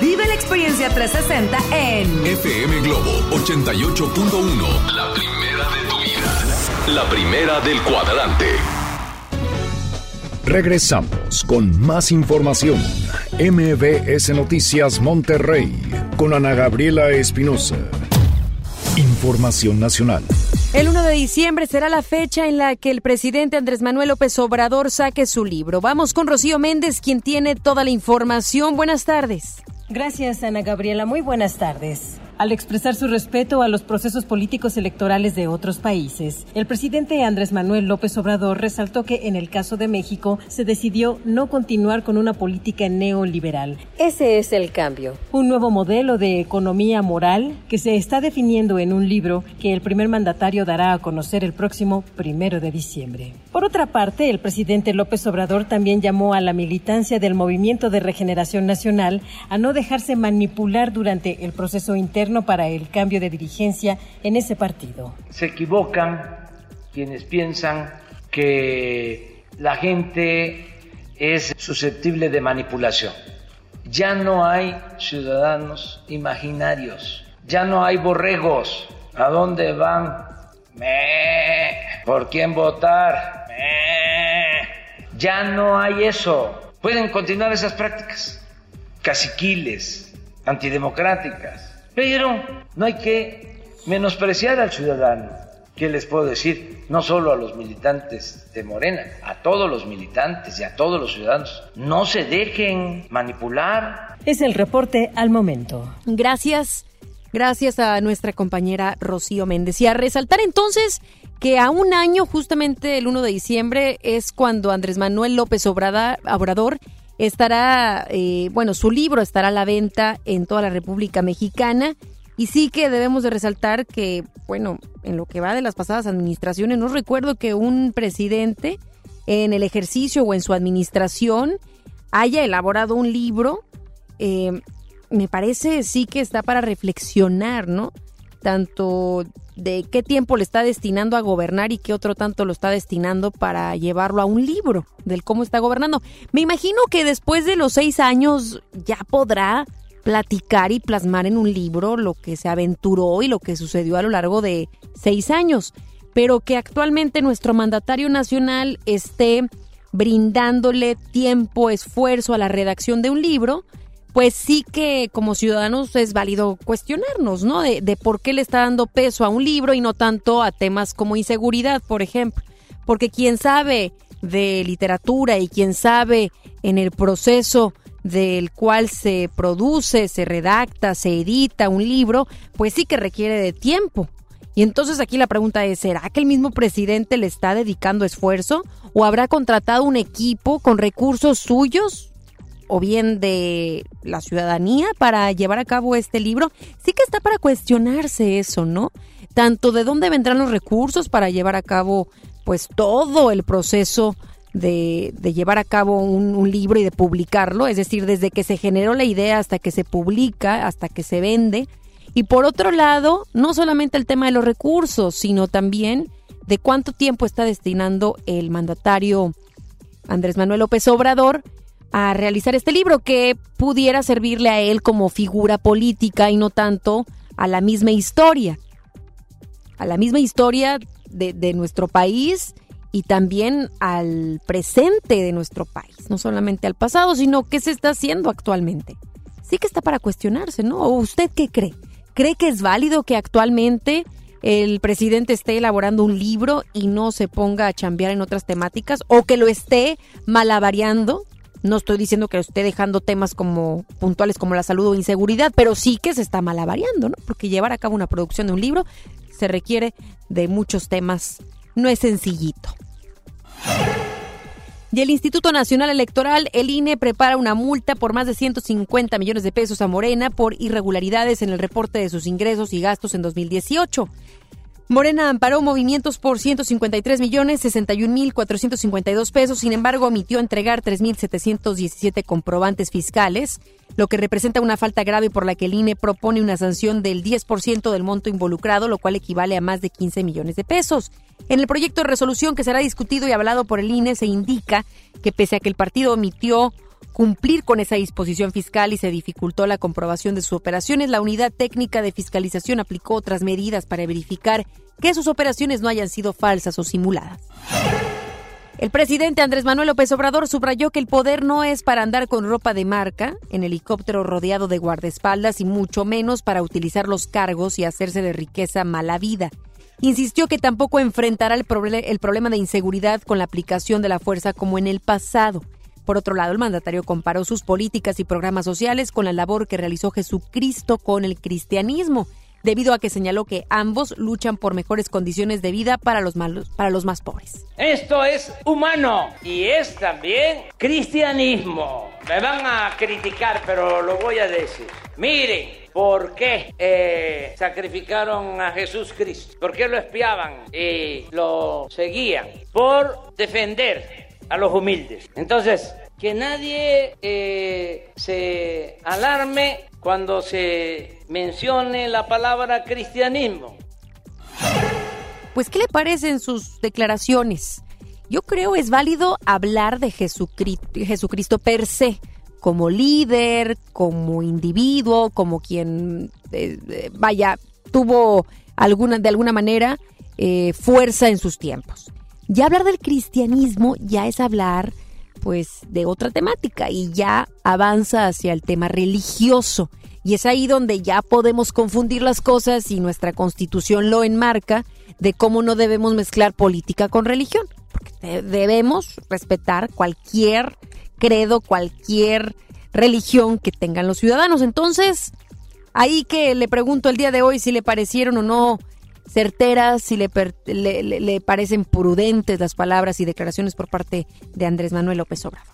Vive la experiencia 360 en FM Globo 88.1. La primera de tu vida. La primera del cuadrante. Regresamos con más información. MBS Noticias Monterrey con Ana Gabriela Espinosa. Información nacional. El 1 de diciembre será la fecha en la que el presidente Andrés Manuel López Obrador saque su libro. Vamos con Rocío Méndez, quien tiene toda la información. Buenas tardes. Gracias, Ana Gabriela. Muy buenas tardes. Al expresar su respeto a los procesos políticos electorales de otros países. El presidente Andrés Manuel López Obrador resaltó que en el caso de México se decidió no continuar con una política neoliberal. Ese es el cambio. Un nuevo modelo de economía moral que se está definiendo en un libro que el primer mandatario dará a conocer el próximo primero de diciembre. Por otra parte, el presidente López Obrador también llamó a la militancia del Movimiento de Regeneración Nacional a no dejarse manipular durante el proceso interno para el cambio de dirigencia en ese partido. Se equivocan quienes piensan que la gente es susceptible de manipulación. Ya no hay ciudadanos imaginarios, ya no hay borregos. ¿A dónde van? ¿Por quién votar? Ya no hay eso. Pueden continuar esas prácticas caciquiles, antidemocráticas, pero no hay que menospreciar al ciudadano. ¿Qué les puedo decir? No solo a los militantes de Morena, a todos los militantes y a todos los ciudadanos. No se dejen manipular. Es el reporte al momento. Gracias. Gracias a nuestra compañera Rocío Méndez. Y a resaltar entonces que a un año, justamente el 1 de diciembre, es cuando Andrés Manuel López Obrador estará, eh, bueno, su libro estará a la venta en toda la República Mexicana y sí que debemos de resaltar que, bueno, en lo que va de las pasadas administraciones, no recuerdo que un presidente en el ejercicio o en su administración haya elaborado un libro. Eh, me parece sí que está para reflexionar, ¿no? Tanto de qué tiempo le está destinando a gobernar y qué otro tanto lo está destinando para llevarlo a un libro del cómo está gobernando. Me imagino que después de los seis años ya podrá platicar y plasmar en un libro lo que se aventuró y lo que sucedió a lo largo de seis años, pero que actualmente nuestro mandatario nacional esté brindándole tiempo, esfuerzo a la redacción de un libro, pues sí que como ciudadanos es válido cuestionarnos, ¿no? De, de, por qué le está dando peso a un libro y no tanto a temas como inseguridad, por ejemplo. Porque quien sabe de literatura y quien sabe en el proceso del cual se produce, se redacta, se edita un libro, pues sí que requiere de tiempo. Y entonces aquí la pregunta es, ¿será que el mismo presidente le está dedicando esfuerzo o habrá contratado un equipo con recursos suyos o bien de la ciudadanía para llevar a cabo este libro? Sí que está para cuestionarse eso, ¿no? Tanto de dónde vendrán los recursos para llevar a cabo pues todo el proceso de, llevar a cabo un, libro y de publicarlo, es decir, desde que se generó la idea hasta que se publica, hasta que se vende. Y por otro lado, no solamente el tema de los recursos, sino también de cuánto tiempo está destinando el mandatario Andrés Manuel López Obrador a realizar este libro que pudiera servirle a él como figura política y no tanto a la misma historia, a la misma historia de, nuestro país y también al presente de nuestro país, no solamente al pasado, sino qué se está haciendo actualmente. Sí que está para cuestionarse, ¿no? ¿Usted qué cree? ¿Cree que es válido que actualmente el presidente esté elaborando un libro y no se ponga a chambear en otras temáticas o que lo esté malavariando? No estoy diciendo que esté dejando temas como puntuales como la salud o inseguridad, pero sí que se está malavariando, ¿no? Porque llevar a cabo una producción de un libro se requiere de muchos temas no es sencillito. Y el Instituto Nacional Electoral, el INE, prepara una multa por más de 150 millones de pesos a Morena por irregularidades en el reporte de sus ingresos y gastos en 2018. Morena amparó movimientos por 153 millones 61 mil 452 pesos, sin embargo omitió entregar 3.717 comprobantes fiscales, lo que representa una falta grave por la que el INE propone una sanción del 10% del monto involucrado, lo cual equivale a más de 15 millones de pesos. En el proyecto de resolución que será discutido y hablado por el INE se indica que pese a que el partido omitió cumplir con esa disposición fiscal y se dificultó la comprobación de sus operaciones, la unidad técnica de fiscalización aplicó otras medidas para verificar que sus operaciones no hayan sido falsas o simuladas. El presidente Andrés Manuel López Obrador subrayó que el poder no es para andar con ropa de marca, en helicóptero rodeado de guardaespaldas y mucho menos para utilizar los cargos y hacerse de riqueza mala vida. Insistió que tampoco enfrentará el, el problema de inseguridad con la aplicación de la fuerza como en el pasado Por otro lado, el mandatario comparó sus políticas y programas sociales con la labor que realizó Jesucristo con el cristianismo debido a que señaló que ambos luchan por mejores condiciones de vida para los, más pobres. Esto es humano y es también cristianismo. Me van a criticar, pero lo voy a decir. Miren, ¿por qué eh, sacrificaron a Jesús Cristo? ¿Por qué lo espiaban y lo seguían? Por defender a los humildes. Entonces, que nadie eh, se alarme cuando se mencione la palabra cristianismo. Pues, ¿qué le parecen sus declaraciones? Yo creo es válido hablar de Jesucristo, Jesucristo per se, como líder, como individuo, como quien, eh, eh, vaya, tuvo alguna, de alguna manera fuerza en sus tiempos. Ya hablar del cristianismo ya es hablar pues de otra temática y ya avanza hacia el tema religioso. Y es ahí donde ya podemos confundir las cosas y nuestra constitución lo enmarca de cómo no debemos mezclar política con religión. Porque debemos respetar cualquier credo, cualquier religión que tengan los ciudadanos. Entonces, ahí que le pregunto el día de hoy si le parecieron o no certeras, si le, le, parecen prudentes las palabras y declaraciones por parte de Andrés Manuel López Obrador.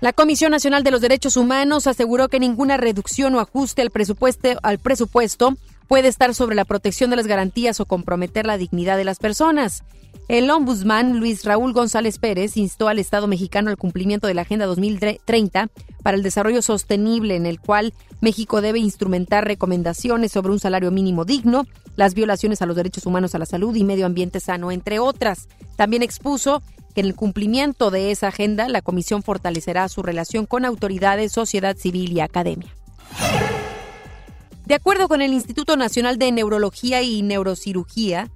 La Comisión Nacional de los Derechos Humanos aseguró que ninguna reducción o ajuste al presupuesto, al presupuesto puede estar sobre la protección de las garantías o comprometer la dignidad de las personas. El ombudsman Luis Raúl González Pérez instó al Estado mexicano al cumplimiento de la Agenda 2030 para el desarrollo sostenible, en el cual México debe instrumentar recomendaciones sobre un salario mínimo digno, las violaciones a los derechos humanos a la salud y medio ambiente sano, entre otras. También expuso que en el cumplimiento de esa agenda, la Comisión fortalecerá su relación con autoridades, sociedad civil y academia. De acuerdo con el Instituto Nacional de Neurología y Neurocirugía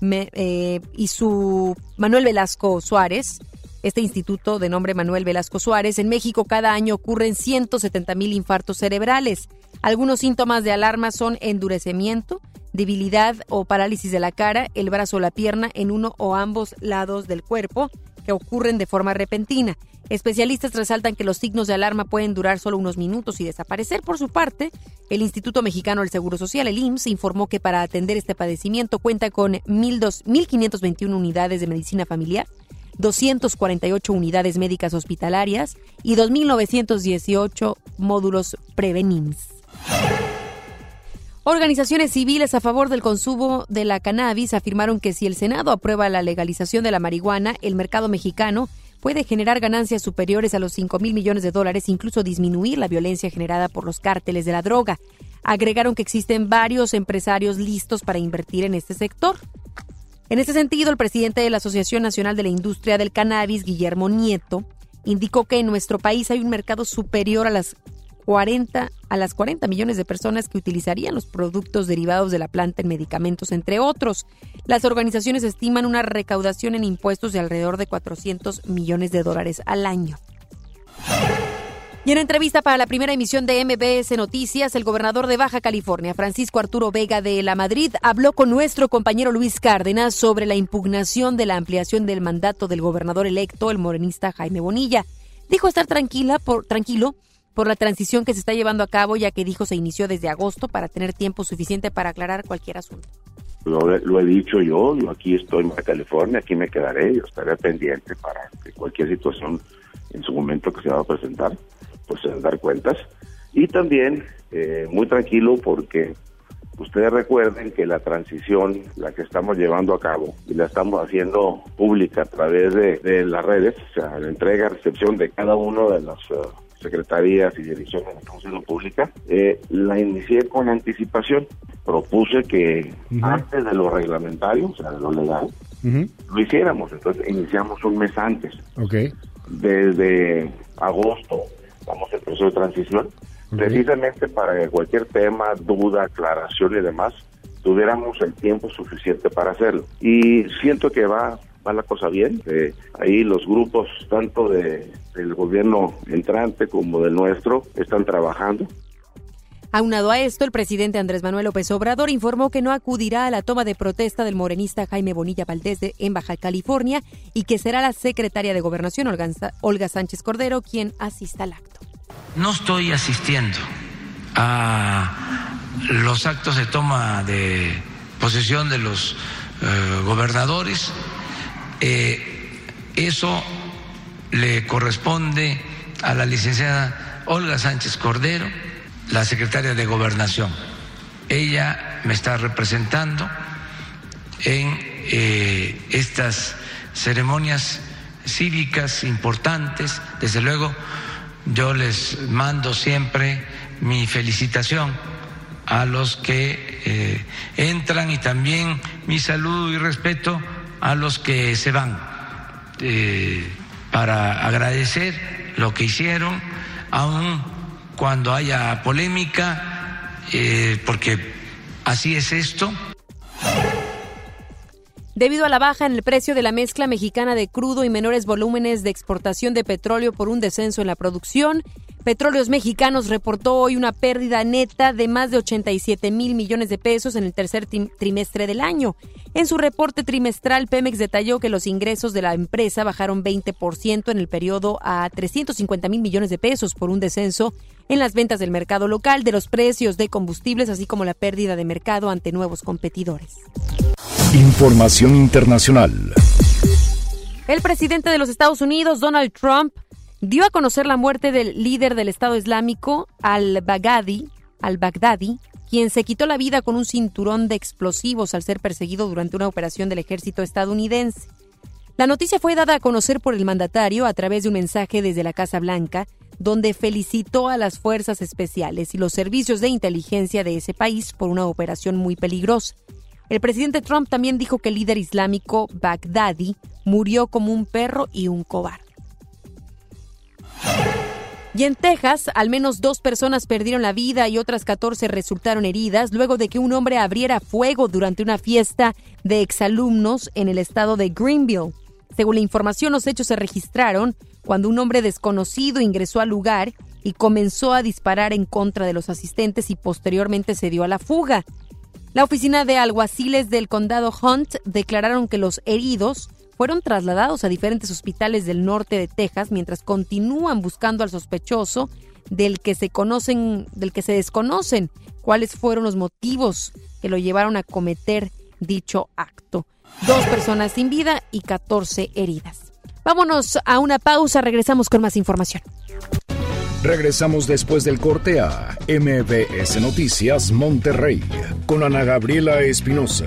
eh, y su Manuel Velasco Suárez, este instituto de nombre Manuel Velasco Suárez, en México cada año ocurren 170 mil infartos cerebrales. Algunos síntomas de alarma son endurecimiento, debilidad o parálisis de la cara, el brazo o la pierna en uno o ambos lados del cuerpo, que ocurren de forma repentina. Especialistas resaltan que los signos de alarma pueden durar solo unos minutos y desaparecer. Por su parte, el Instituto Mexicano del Seguro Social, el IMSS, informó que para atender este padecimiento cuenta con 1.521 unidades de medicina familiar, 248 unidades médicas hospitalarias y 2.918 módulos Prevenims. Organizaciones civiles a favor del consumo de la cannabis afirmaron que si el Senado aprueba la legalización de la marihuana, el mercado mexicano puede generar ganancias superiores a los 5 mil millones de dólares, incluso disminuir la violencia generada por los cárteles de la droga. Agregaron que existen varios empresarios listos para invertir en este sector. En este sentido, el presidente de la Asociación Nacional de la Industria del Cannabis, Guillermo Nieto, indicó que en nuestro país hay un mercado superior a las 40 a las 40 millones de personas que utilizarían los productos derivados de la planta en medicamentos, entre otros. Las organizaciones estiman una recaudación en impuestos de alrededor de 400 millones de dólares al año. Y en entrevista para la primera emisión de MBS Noticias, el gobernador de Baja California, Francisco Arturo Vega de la Madrid, habló con nuestro compañero Luis Cárdenas sobre la impugnación de la ampliación del mandato del gobernador electo, el morenista Jaime Bonilla. Dijo estar tranquila por, tranquilo por la transición que se está llevando a cabo, ya que dijo se inició desde agosto para tener tiempo suficiente para aclarar cualquier asunto. Lo, he dicho yo, yo aquí estoy en California, aquí me quedaré, yo estaré pendiente para que cualquier situación en su momento que se va a presentar, pues dar cuentas. Y también eh, muy tranquilo porque ustedes recuerden que la transición, la que estamos llevando a cabo y la estamos haciendo pública a través de, las redes, o sea, la entrega, recepción de cada uno de los... Uh, secretarías y direcciones de función pública, eh, la inicié con anticipación. Propuse que antes de lo reglamentario, o sea, de lo legal, lo hiciéramos. Entonces iniciamos un mes antes. Okay. Desde agosto vamos en proceso de transición, precisamente para que cualquier tema, duda, aclaración y demás, tuviéramos el tiempo suficiente para hacerlo. Y siento que va va la cosa bien. Eh, ahí los grupos, tanto de, del gobierno entrante como del nuestro, están trabajando. Aunado a esto, el presidente Andrés Manuel López Obrador informó que no acudirá a la toma de protesta del morenista Jaime Bonilla Valdés de, en Baja California y que será la secretaria de Gobernación, Olga Sánchez Cordero, quien asista al acto. No estoy asistiendo a los actos de toma de posesión de los eh, gobernadores. Eh, eso le corresponde a la licenciada Olga Sánchez Cordero la secretaria de Gobernación. Ella me está representando en eh, estas ceremonias cívicas importantes. Desde luego, yo les mando siempre mi felicitación a los que eh, entran y también mi saludo y respeto a los que se van, eh, para agradecer lo que hicieron, aún cuando haya polémica, eh, porque así es esto. Debido a la baja en el precio de la mezcla mexicana de crudo y menores volúmenes de exportación de petróleo por un descenso en la producción, Petróleos Mexicanos reportó hoy una pérdida neta de más de 87 mil millones de pesos en el tercer trimestre del año. En su reporte trimestral, Pemex detalló que los ingresos de la empresa bajaron 20% en el periodo a 350 mil millones de pesos por un descenso en las ventas del mercado local, de los precios de combustibles, así como la pérdida de mercado ante nuevos competidores. Información internacional. El presidente de los Estados Unidos, Donald Trump, dio a conocer la muerte del líder del Estado Islámico, al-Baghdadi, al-Baghdadi, quien se quitó la vida con un cinturón de explosivos al ser perseguido durante una operación del ejército estadounidense. La noticia fue dada a conocer por el mandatario a través de un mensaje desde la Casa Blanca, donde felicitó a las fuerzas especiales y los servicios de inteligencia de ese país por una operación muy peligrosa. El presidente Trump también dijo que el líder islámico Baghdadi murió como un perro y un cobarde. Y en Texas, al menos dos personas perdieron la vida y otras 14 resultaron heridas luego de que un hombre abriera fuego durante una fiesta de exalumnos en el estado de Greenville. Según la información, los hechos se registraron cuando un hombre desconocido ingresó al lugar y comenzó a disparar en contra de los asistentes y posteriormente se dio a la fuga. La oficina de alguaciles del condado Hunt declararon que los heridos fueron trasladados a diferentes hospitales del norte de Texas mientras continúan buscando al sospechoso del que se conocen, del que se desconocen cuáles fueron los motivos que lo llevaron a cometer dicho acto. Dos personas sin vida y 14 heridas. Vámonos a una pausa, regresamos con más información. Regresamos después del corte a MBS Noticias Monterrey con Ana Gabriela Espinosa.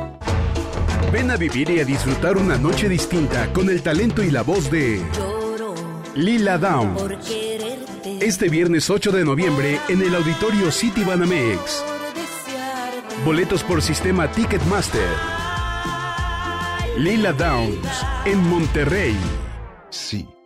Ven a vivir y a disfrutar una noche distinta con el talento y la voz de Lila Down. Este viernes 8 de noviembre en el auditorio City Banamex. Boletos por sistema Ticketmaster. Lila Downs en Monterrey. Sí.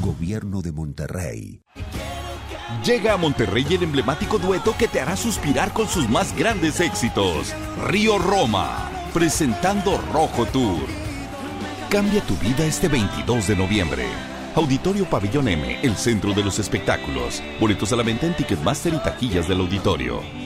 Gobierno de Monterrey. Llega a Monterrey el emblemático dueto que te hará suspirar con sus más grandes éxitos. Río Roma, presentando Rojo Tour. Cambia tu vida este 22 de noviembre. Auditorio Pabellón M, el centro de los espectáculos. Boletos a la venta en Ticketmaster y taquillas del auditorio.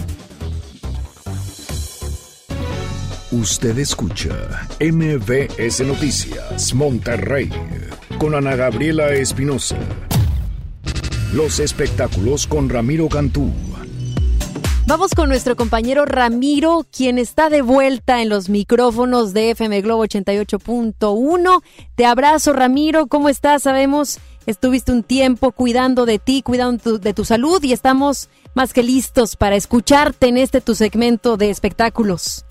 Usted escucha MBS Noticias Monterrey con Ana Gabriela Espinosa. Los espectáculos con Ramiro Cantú. Vamos con nuestro compañero Ramiro, quien está de vuelta en los micrófonos de FM Globo 88.1. Te abrazo, Ramiro. ¿Cómo estás? Sabemos, estuviste un tiempo cuidando de ti, cuidando de tu salud y estamos más que listos para escucharte en este tu segmento de espectáculos.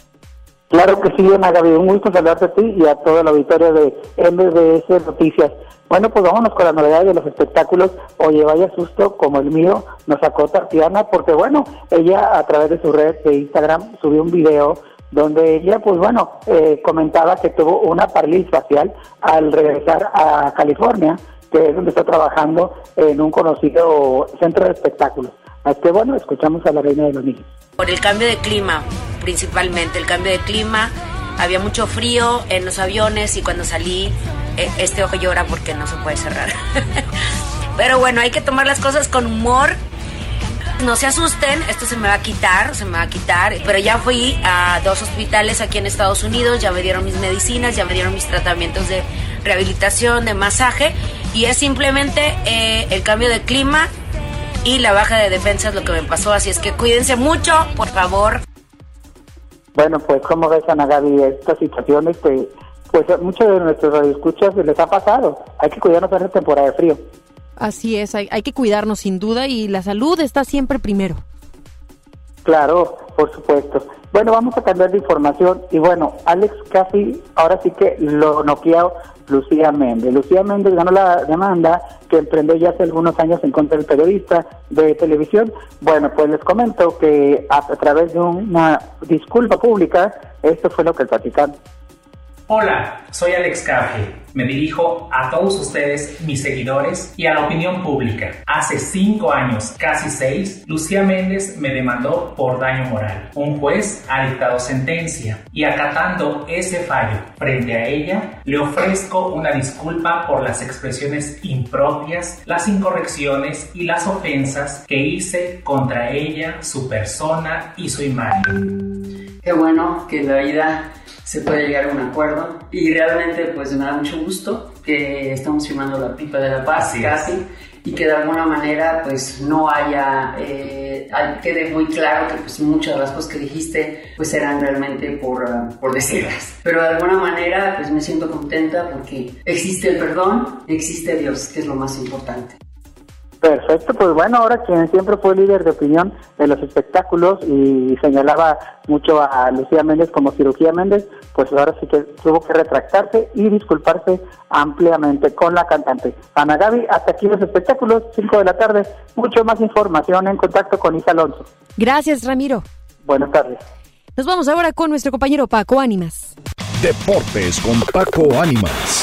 Claro que sí, Ana Gaby, un gusto saludarte a ti y a toda la auditorio de MBS Noticias. Bueno, pues vámonos con la novedad de los espectáculos. Oye, vaya susto como el mío nos sacó Tatiana, porque bueno, ella a través de su red de Instagram subió un video donde ella, pues bueno, eh, comentaba que tuvo una parálisis facial al regresar a California, que es donde está trabajando en un conocido centro de espectáculos. Así que bueno, escuchamos a la reina de los niños. Por el cambio de clima, principalmente el cambio de clima. Había mucho frío en los aviones y cuando salí, eh, este ojo llora porque no se puede cerrar. (laughs) Pero bueno, hay que tomar las cosas con humor. No se asusten, esto se me va a quitar, se me va a quitar. Pero ya fui a dos hospitales aquí en Estados Unidos, ya me dieron mis medicinas, ya me dieron mis tratamientos de rehabilitación, de masaje. Y es simplemente eh, el cambio de clima y la baja de defensa es lo que me pasó. Así es que cuídense mucho, por favor. Bueno, pues como ves, Ana Gaby, esta situación, este, pues a muchos de nuestros radioescuchas les ha pasado. Hay que cuidarnos en esta temporada de frío. Así es, hay, hay que cuidarnos sin duda y la salud está siempre primero. Claro, por supuesto. Bueno, vamos a cambiar de información y bueno, Alex casi ahora sí que lo noqueó Lucía Méndez. Lucía Méndez ganó la demanda que emprendió ya hace algunos años en contra del periodista de televisión. Bueno, pues les comento que a, través de una disculpa pública, esto fue lo que el Vaticano. Hola, soy Alex Carge. Me dirijo a todos ustedes, mis seguidores, y a la opinión pública. Hace cinco años, casi seis, Lucía Méndez me demandó por daño moral. Un juez ha dictado sentencia y acatando ese fallo frente a ella, le ofrezco una disculpa por las expresiones impropias, las incorrecciones y las ofensas que hice contra ella, su persona y su imagen. Qué bueno que la vida se puede llegar a un acuerdo. Y realmente pues me da mucho gusto que estamos firmando la pipa de la paz casi y que de alguna manera pues no haya eh, quede muy claro que pues muchas de las cosas que dijiste pues eran realmente por, uh, por decirlas pero de alguna manera pues me siento contenta porque existe el perdón existe Dios que es lo más importante Perfecto, pues bueno, ahora quien siempre fue líder de opinión de los espectáculos y señalaba mucho a Lucía Méndez como cirugía Méndez, pues ahora sí que tuvo que retractarse y disculparse ampliamente con la cantante. Ana Gaby, hasta aquí los espectáculos, 5 de la tarde. Mucho más información en contacto con Isa Alonso. Gracias, Ramiro. Buenas tardes. Nos vamos ahora con nuestro compañero Paco Ánimas. Deportes con Paco Ánimas.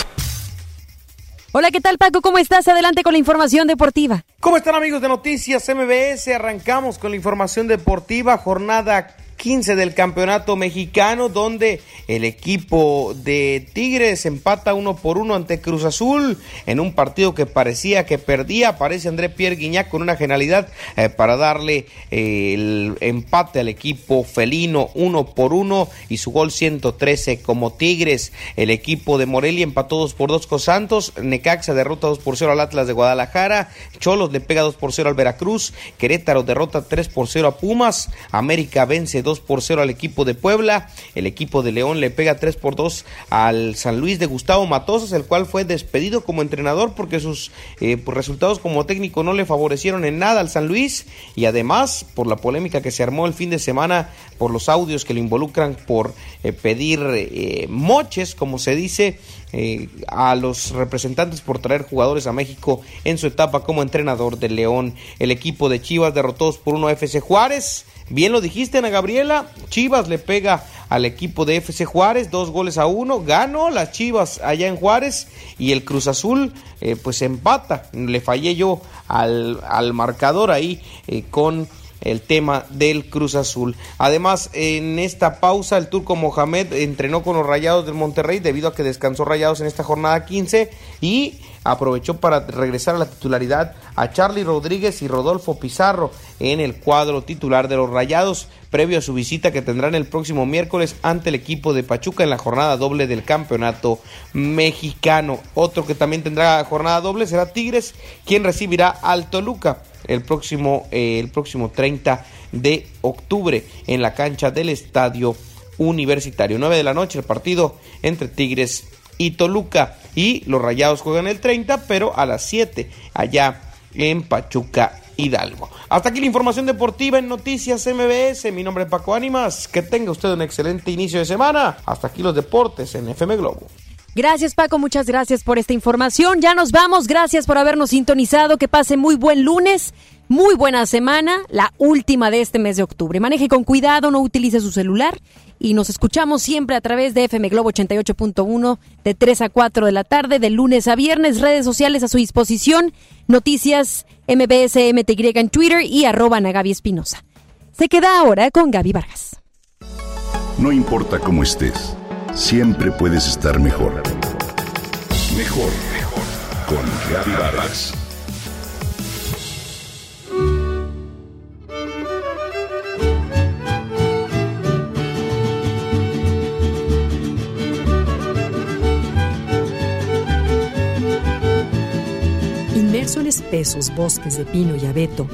Hola, ¿qué tal Paco? ¿Cómo estás? Adelante con la información deportiva. ¿Cómo están amigos de Noticias MBS? Arrancamos con la información deportiva, jornada 15 del campeonato mexicano, donde el equipo de Tigres empata uno por uno ante Cruz Azul en un partido que parecía que perdía. Aparece André Pierre Guignac con una genialidad eh, para darle eh, el empate al equipo felino uno por uno y su gol 113 como Tigres. El equipo de Morelia empató dos por dos con Santos. Necaxa derrota 2 por 0 al Atlas de Guadalajara. Cholos le pega 2 por 0 al Veracruz. Querétaro derrota 3 por 0 a Pumas. América vence 2 por 0 al equipo de Puebla. El equipo de León le pega 3 por 2 al San Luis de Gustavo Matosas, el cual fue despedido como entrenador porque sus eh, pues, resultados como técnico no le favorecieron en nada al San Luis y además por la polémica que se armó el fin de semana por los audios que lo involucran por eh, pedir eh, moches, como se dice, a los representantes por traer jugadores a México en su etapa como entrenador de León. El equipo de Chivas derrotados por uno FC Juárez. Bien lo dijiste, Ana Gabriela. Chivas le pega al equipo de FC Juárez, dos goles a uno. Ganó las Chivas allá en Juárez y el Cruz Azul, eh, pues empata. Le fallé yo al, al marcador ahí eh, con el tema del Cruz Azul. Además, en esta pausa, el turco Mohamed entrenó con los Rayados del Monterrey debido a que descansó Rayados en esta jornada 15 y aprovechó para regresar a la titularidad a Charlie Rodríguez y Rodolfo Pizarro en el cuadro titular de los Rayados, previo a su visita que tendrán el próximo miércoles ante el equipo de Pachuca en la jornada doble del campeonato mexicano. Otro que también tendrá jornada doble será Tigres, quien recibirá al Toluca el próximo, eh, el próximo 30 de octubre en la cancha del Estadio Universitario. 9 de la noche el partido entre Tigres y Toluca. Y los Rayados juegan el 30, pero a las 7 allá en Pachuca Hidalgo. Hasta aquí la información deportiva en Noticias MBS. Mi nombre es Paco Ánimas. Que tenga usted un excelente inicio de semana. Hasta aquí los deportes en FM Globo. Gracias Paco, muchas gracias por esta información. Ya nos vamos, gracias por habernos sintonizado. Que pase muy buen lunes, muy buena semana, la última de este mes de octubre. Maneje con cuidado, no utilice su celular y nos escuchamos siempre a través de FM Globo 88.1 de 3 a 4 de la tarde, de lunes a viernes, redes sociales a su disposición, noticias MBS MTY en Twitter y arroba Gaby Espinosa. Se queda ahora con Gaby Vargas. No importa cómo estés siempre puedes estar mejor. Mejor, mejor. Con Gaby Vargas. Inmerso en espesos bosques de pino y abeto,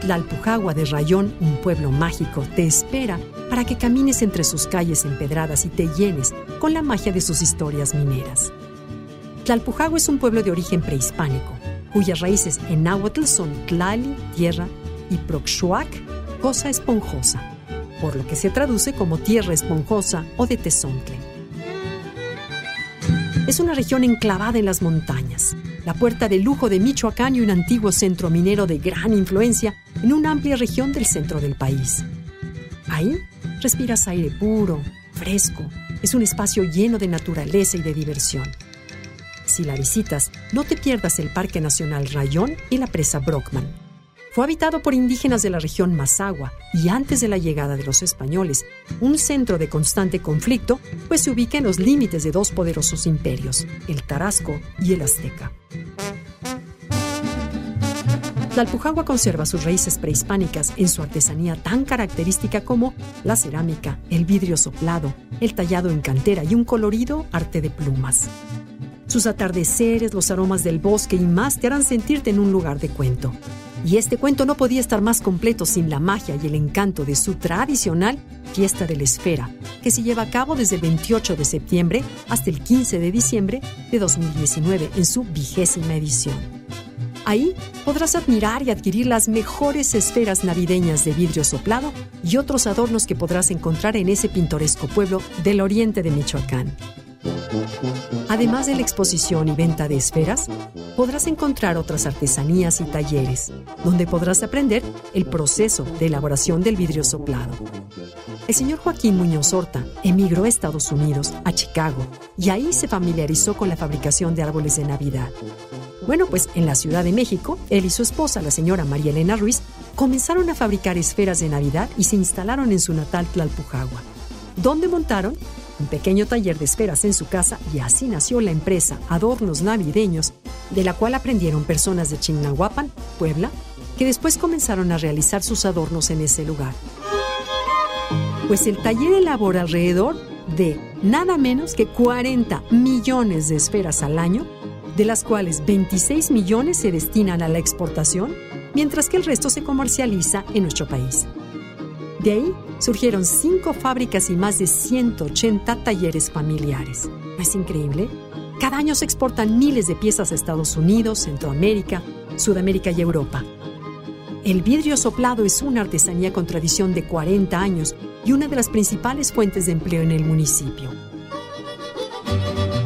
Tlalpujagua de Rayón, un pueblo mágico, te espera para que camines entre sus calles empedradas y te llenes con la magia de sus historias mineras. Tlalpujagua es un pueblo de origen prehispánico, cuyas raíces en náhuatl son tlali, tierra, y proxuac, cosa esponjosa, por lo que se traduce como tierra esponjosa o de tezontle. Es una región enclavada en las montañas, la puerta de lujo de Michoacán y un antiguo centro minero de gran influencia en una amplia región del centro del país. Ahí respiras aire puro, fresco, Es un espacio lleno de naturaleza y de diversión. Si la visitas, no te pierdas el Parque Nacional Rayón y la presa Brockman. Fue habitado por indígenas de la región Mazagua y antes de la llegada de los españoles, un centro de constante conflicto, pues se ubica en los límites de dos poderosos imperios, el Tarasco y el Azteca. La Alpujagua conserva sus raíces prehispánicas en su artesanía tan característica como la cerámica, el vidrio soplado, el tallado en cantera y un colorido arte de plumas. Sus atardeceres, los aromas del bosque y más te harán sentirte en un lugar de cuento. Y este cuento no podía estar más completo sin la magia y el encanto de su tradicional Fiesta de la Esfera, que se lleva a cabo desde el 28 de septiembre hasta el 15 de diciembre de 2019 en su vigésima edición. Ahí podrás admirar y adquirir las mejores esferas navideñas de vidrio soplado y otros adornos que podrás encontrar en ese pintoresco pueblo del oriente de Michoacán. Además de la exposición y venta de esferas, podrás encontrar otras artesanías y talleres, donde podrás aprender el proceso de elaboración del vidrio soplado. El señor Joaquín Muñoz Horta emigró a Estados Unidos, a Chicago, y ahí se familiarizó con la fabricación de árboles de Navidad. Bueno, pues en la Ciudad de México, él y su esposa, la señora María Elena Ruiz, comenzaron a fabricar esferas de Navidad y se instalaron en su natal Tlalpujagua, donde montaron un pequeño taller de esferas en su casa y así nació la empresa Adornos Navideños, de la cual aprendieron personas de Chignahuapan, Puebla, que después comenzaron a realizar sus adornos en ese lugar. Pues el taller elabora alrededor de nada menos que 40 millones de esferas al año, de las cuales 26 millones se destinan a la exportación, mientras que el resto se comercializa en nuestro país. De ahí surgieron cinco fábricas y más de 180 talleres familiares. ¿No es increíble? Cada año se exportan miles de piezas a Estados Unidos, Centroamérica, Sudamérica y Europa. El vidrio soplado es una artesanía con tradición de 40 años y una de las principales fuentes de empleo en el municipio.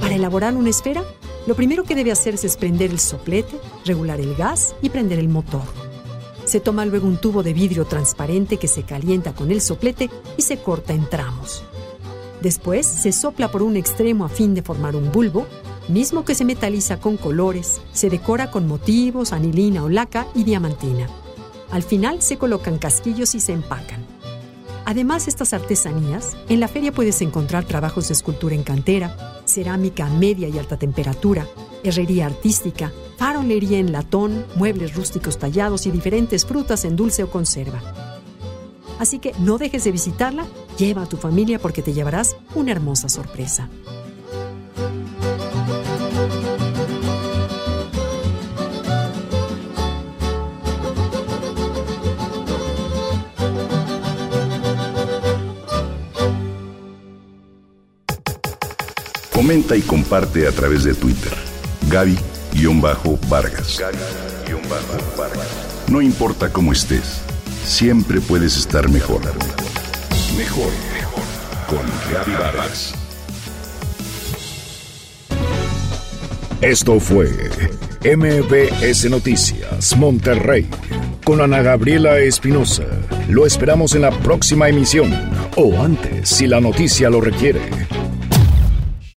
Para elaborar una esfera, lo primero que debe hacerse es prender el soplete, regular el gas y prender el motor. Se toma luego un tubo de vidrio transparente que se calienta con el soplete y se corta en tramos. Después se sopla por un extremo a fin de formar un bulbo, mismo que se metaliza con colores, se decora con motivos, anilina o laca y diamantina. Al final se colocan casquillos y se empacan. Además de estas artesanías, en la feria puedes encontrar trabajos de escultura en cantera, cerámica a media y alta temperatura, herrería artística, farolería en latón, muebles rústicos tallados y diferentes frutas en dulce o conserva. Así que no dejes de visitarla, lleva a tu familia porque te llevarás una hermosa sorpresa. Comenta y comparte a través de Twitter. Gaby-Vargas. No importa cómo estés, siempre puedes estar mejor. Mejor, mejor. Con Gaby Vargas. Esto fue MBS Noticias Monterrey con Ana Gabriela Espinosa. Lo esperamos en la próxima emisión o antes si la noticia lo requiere.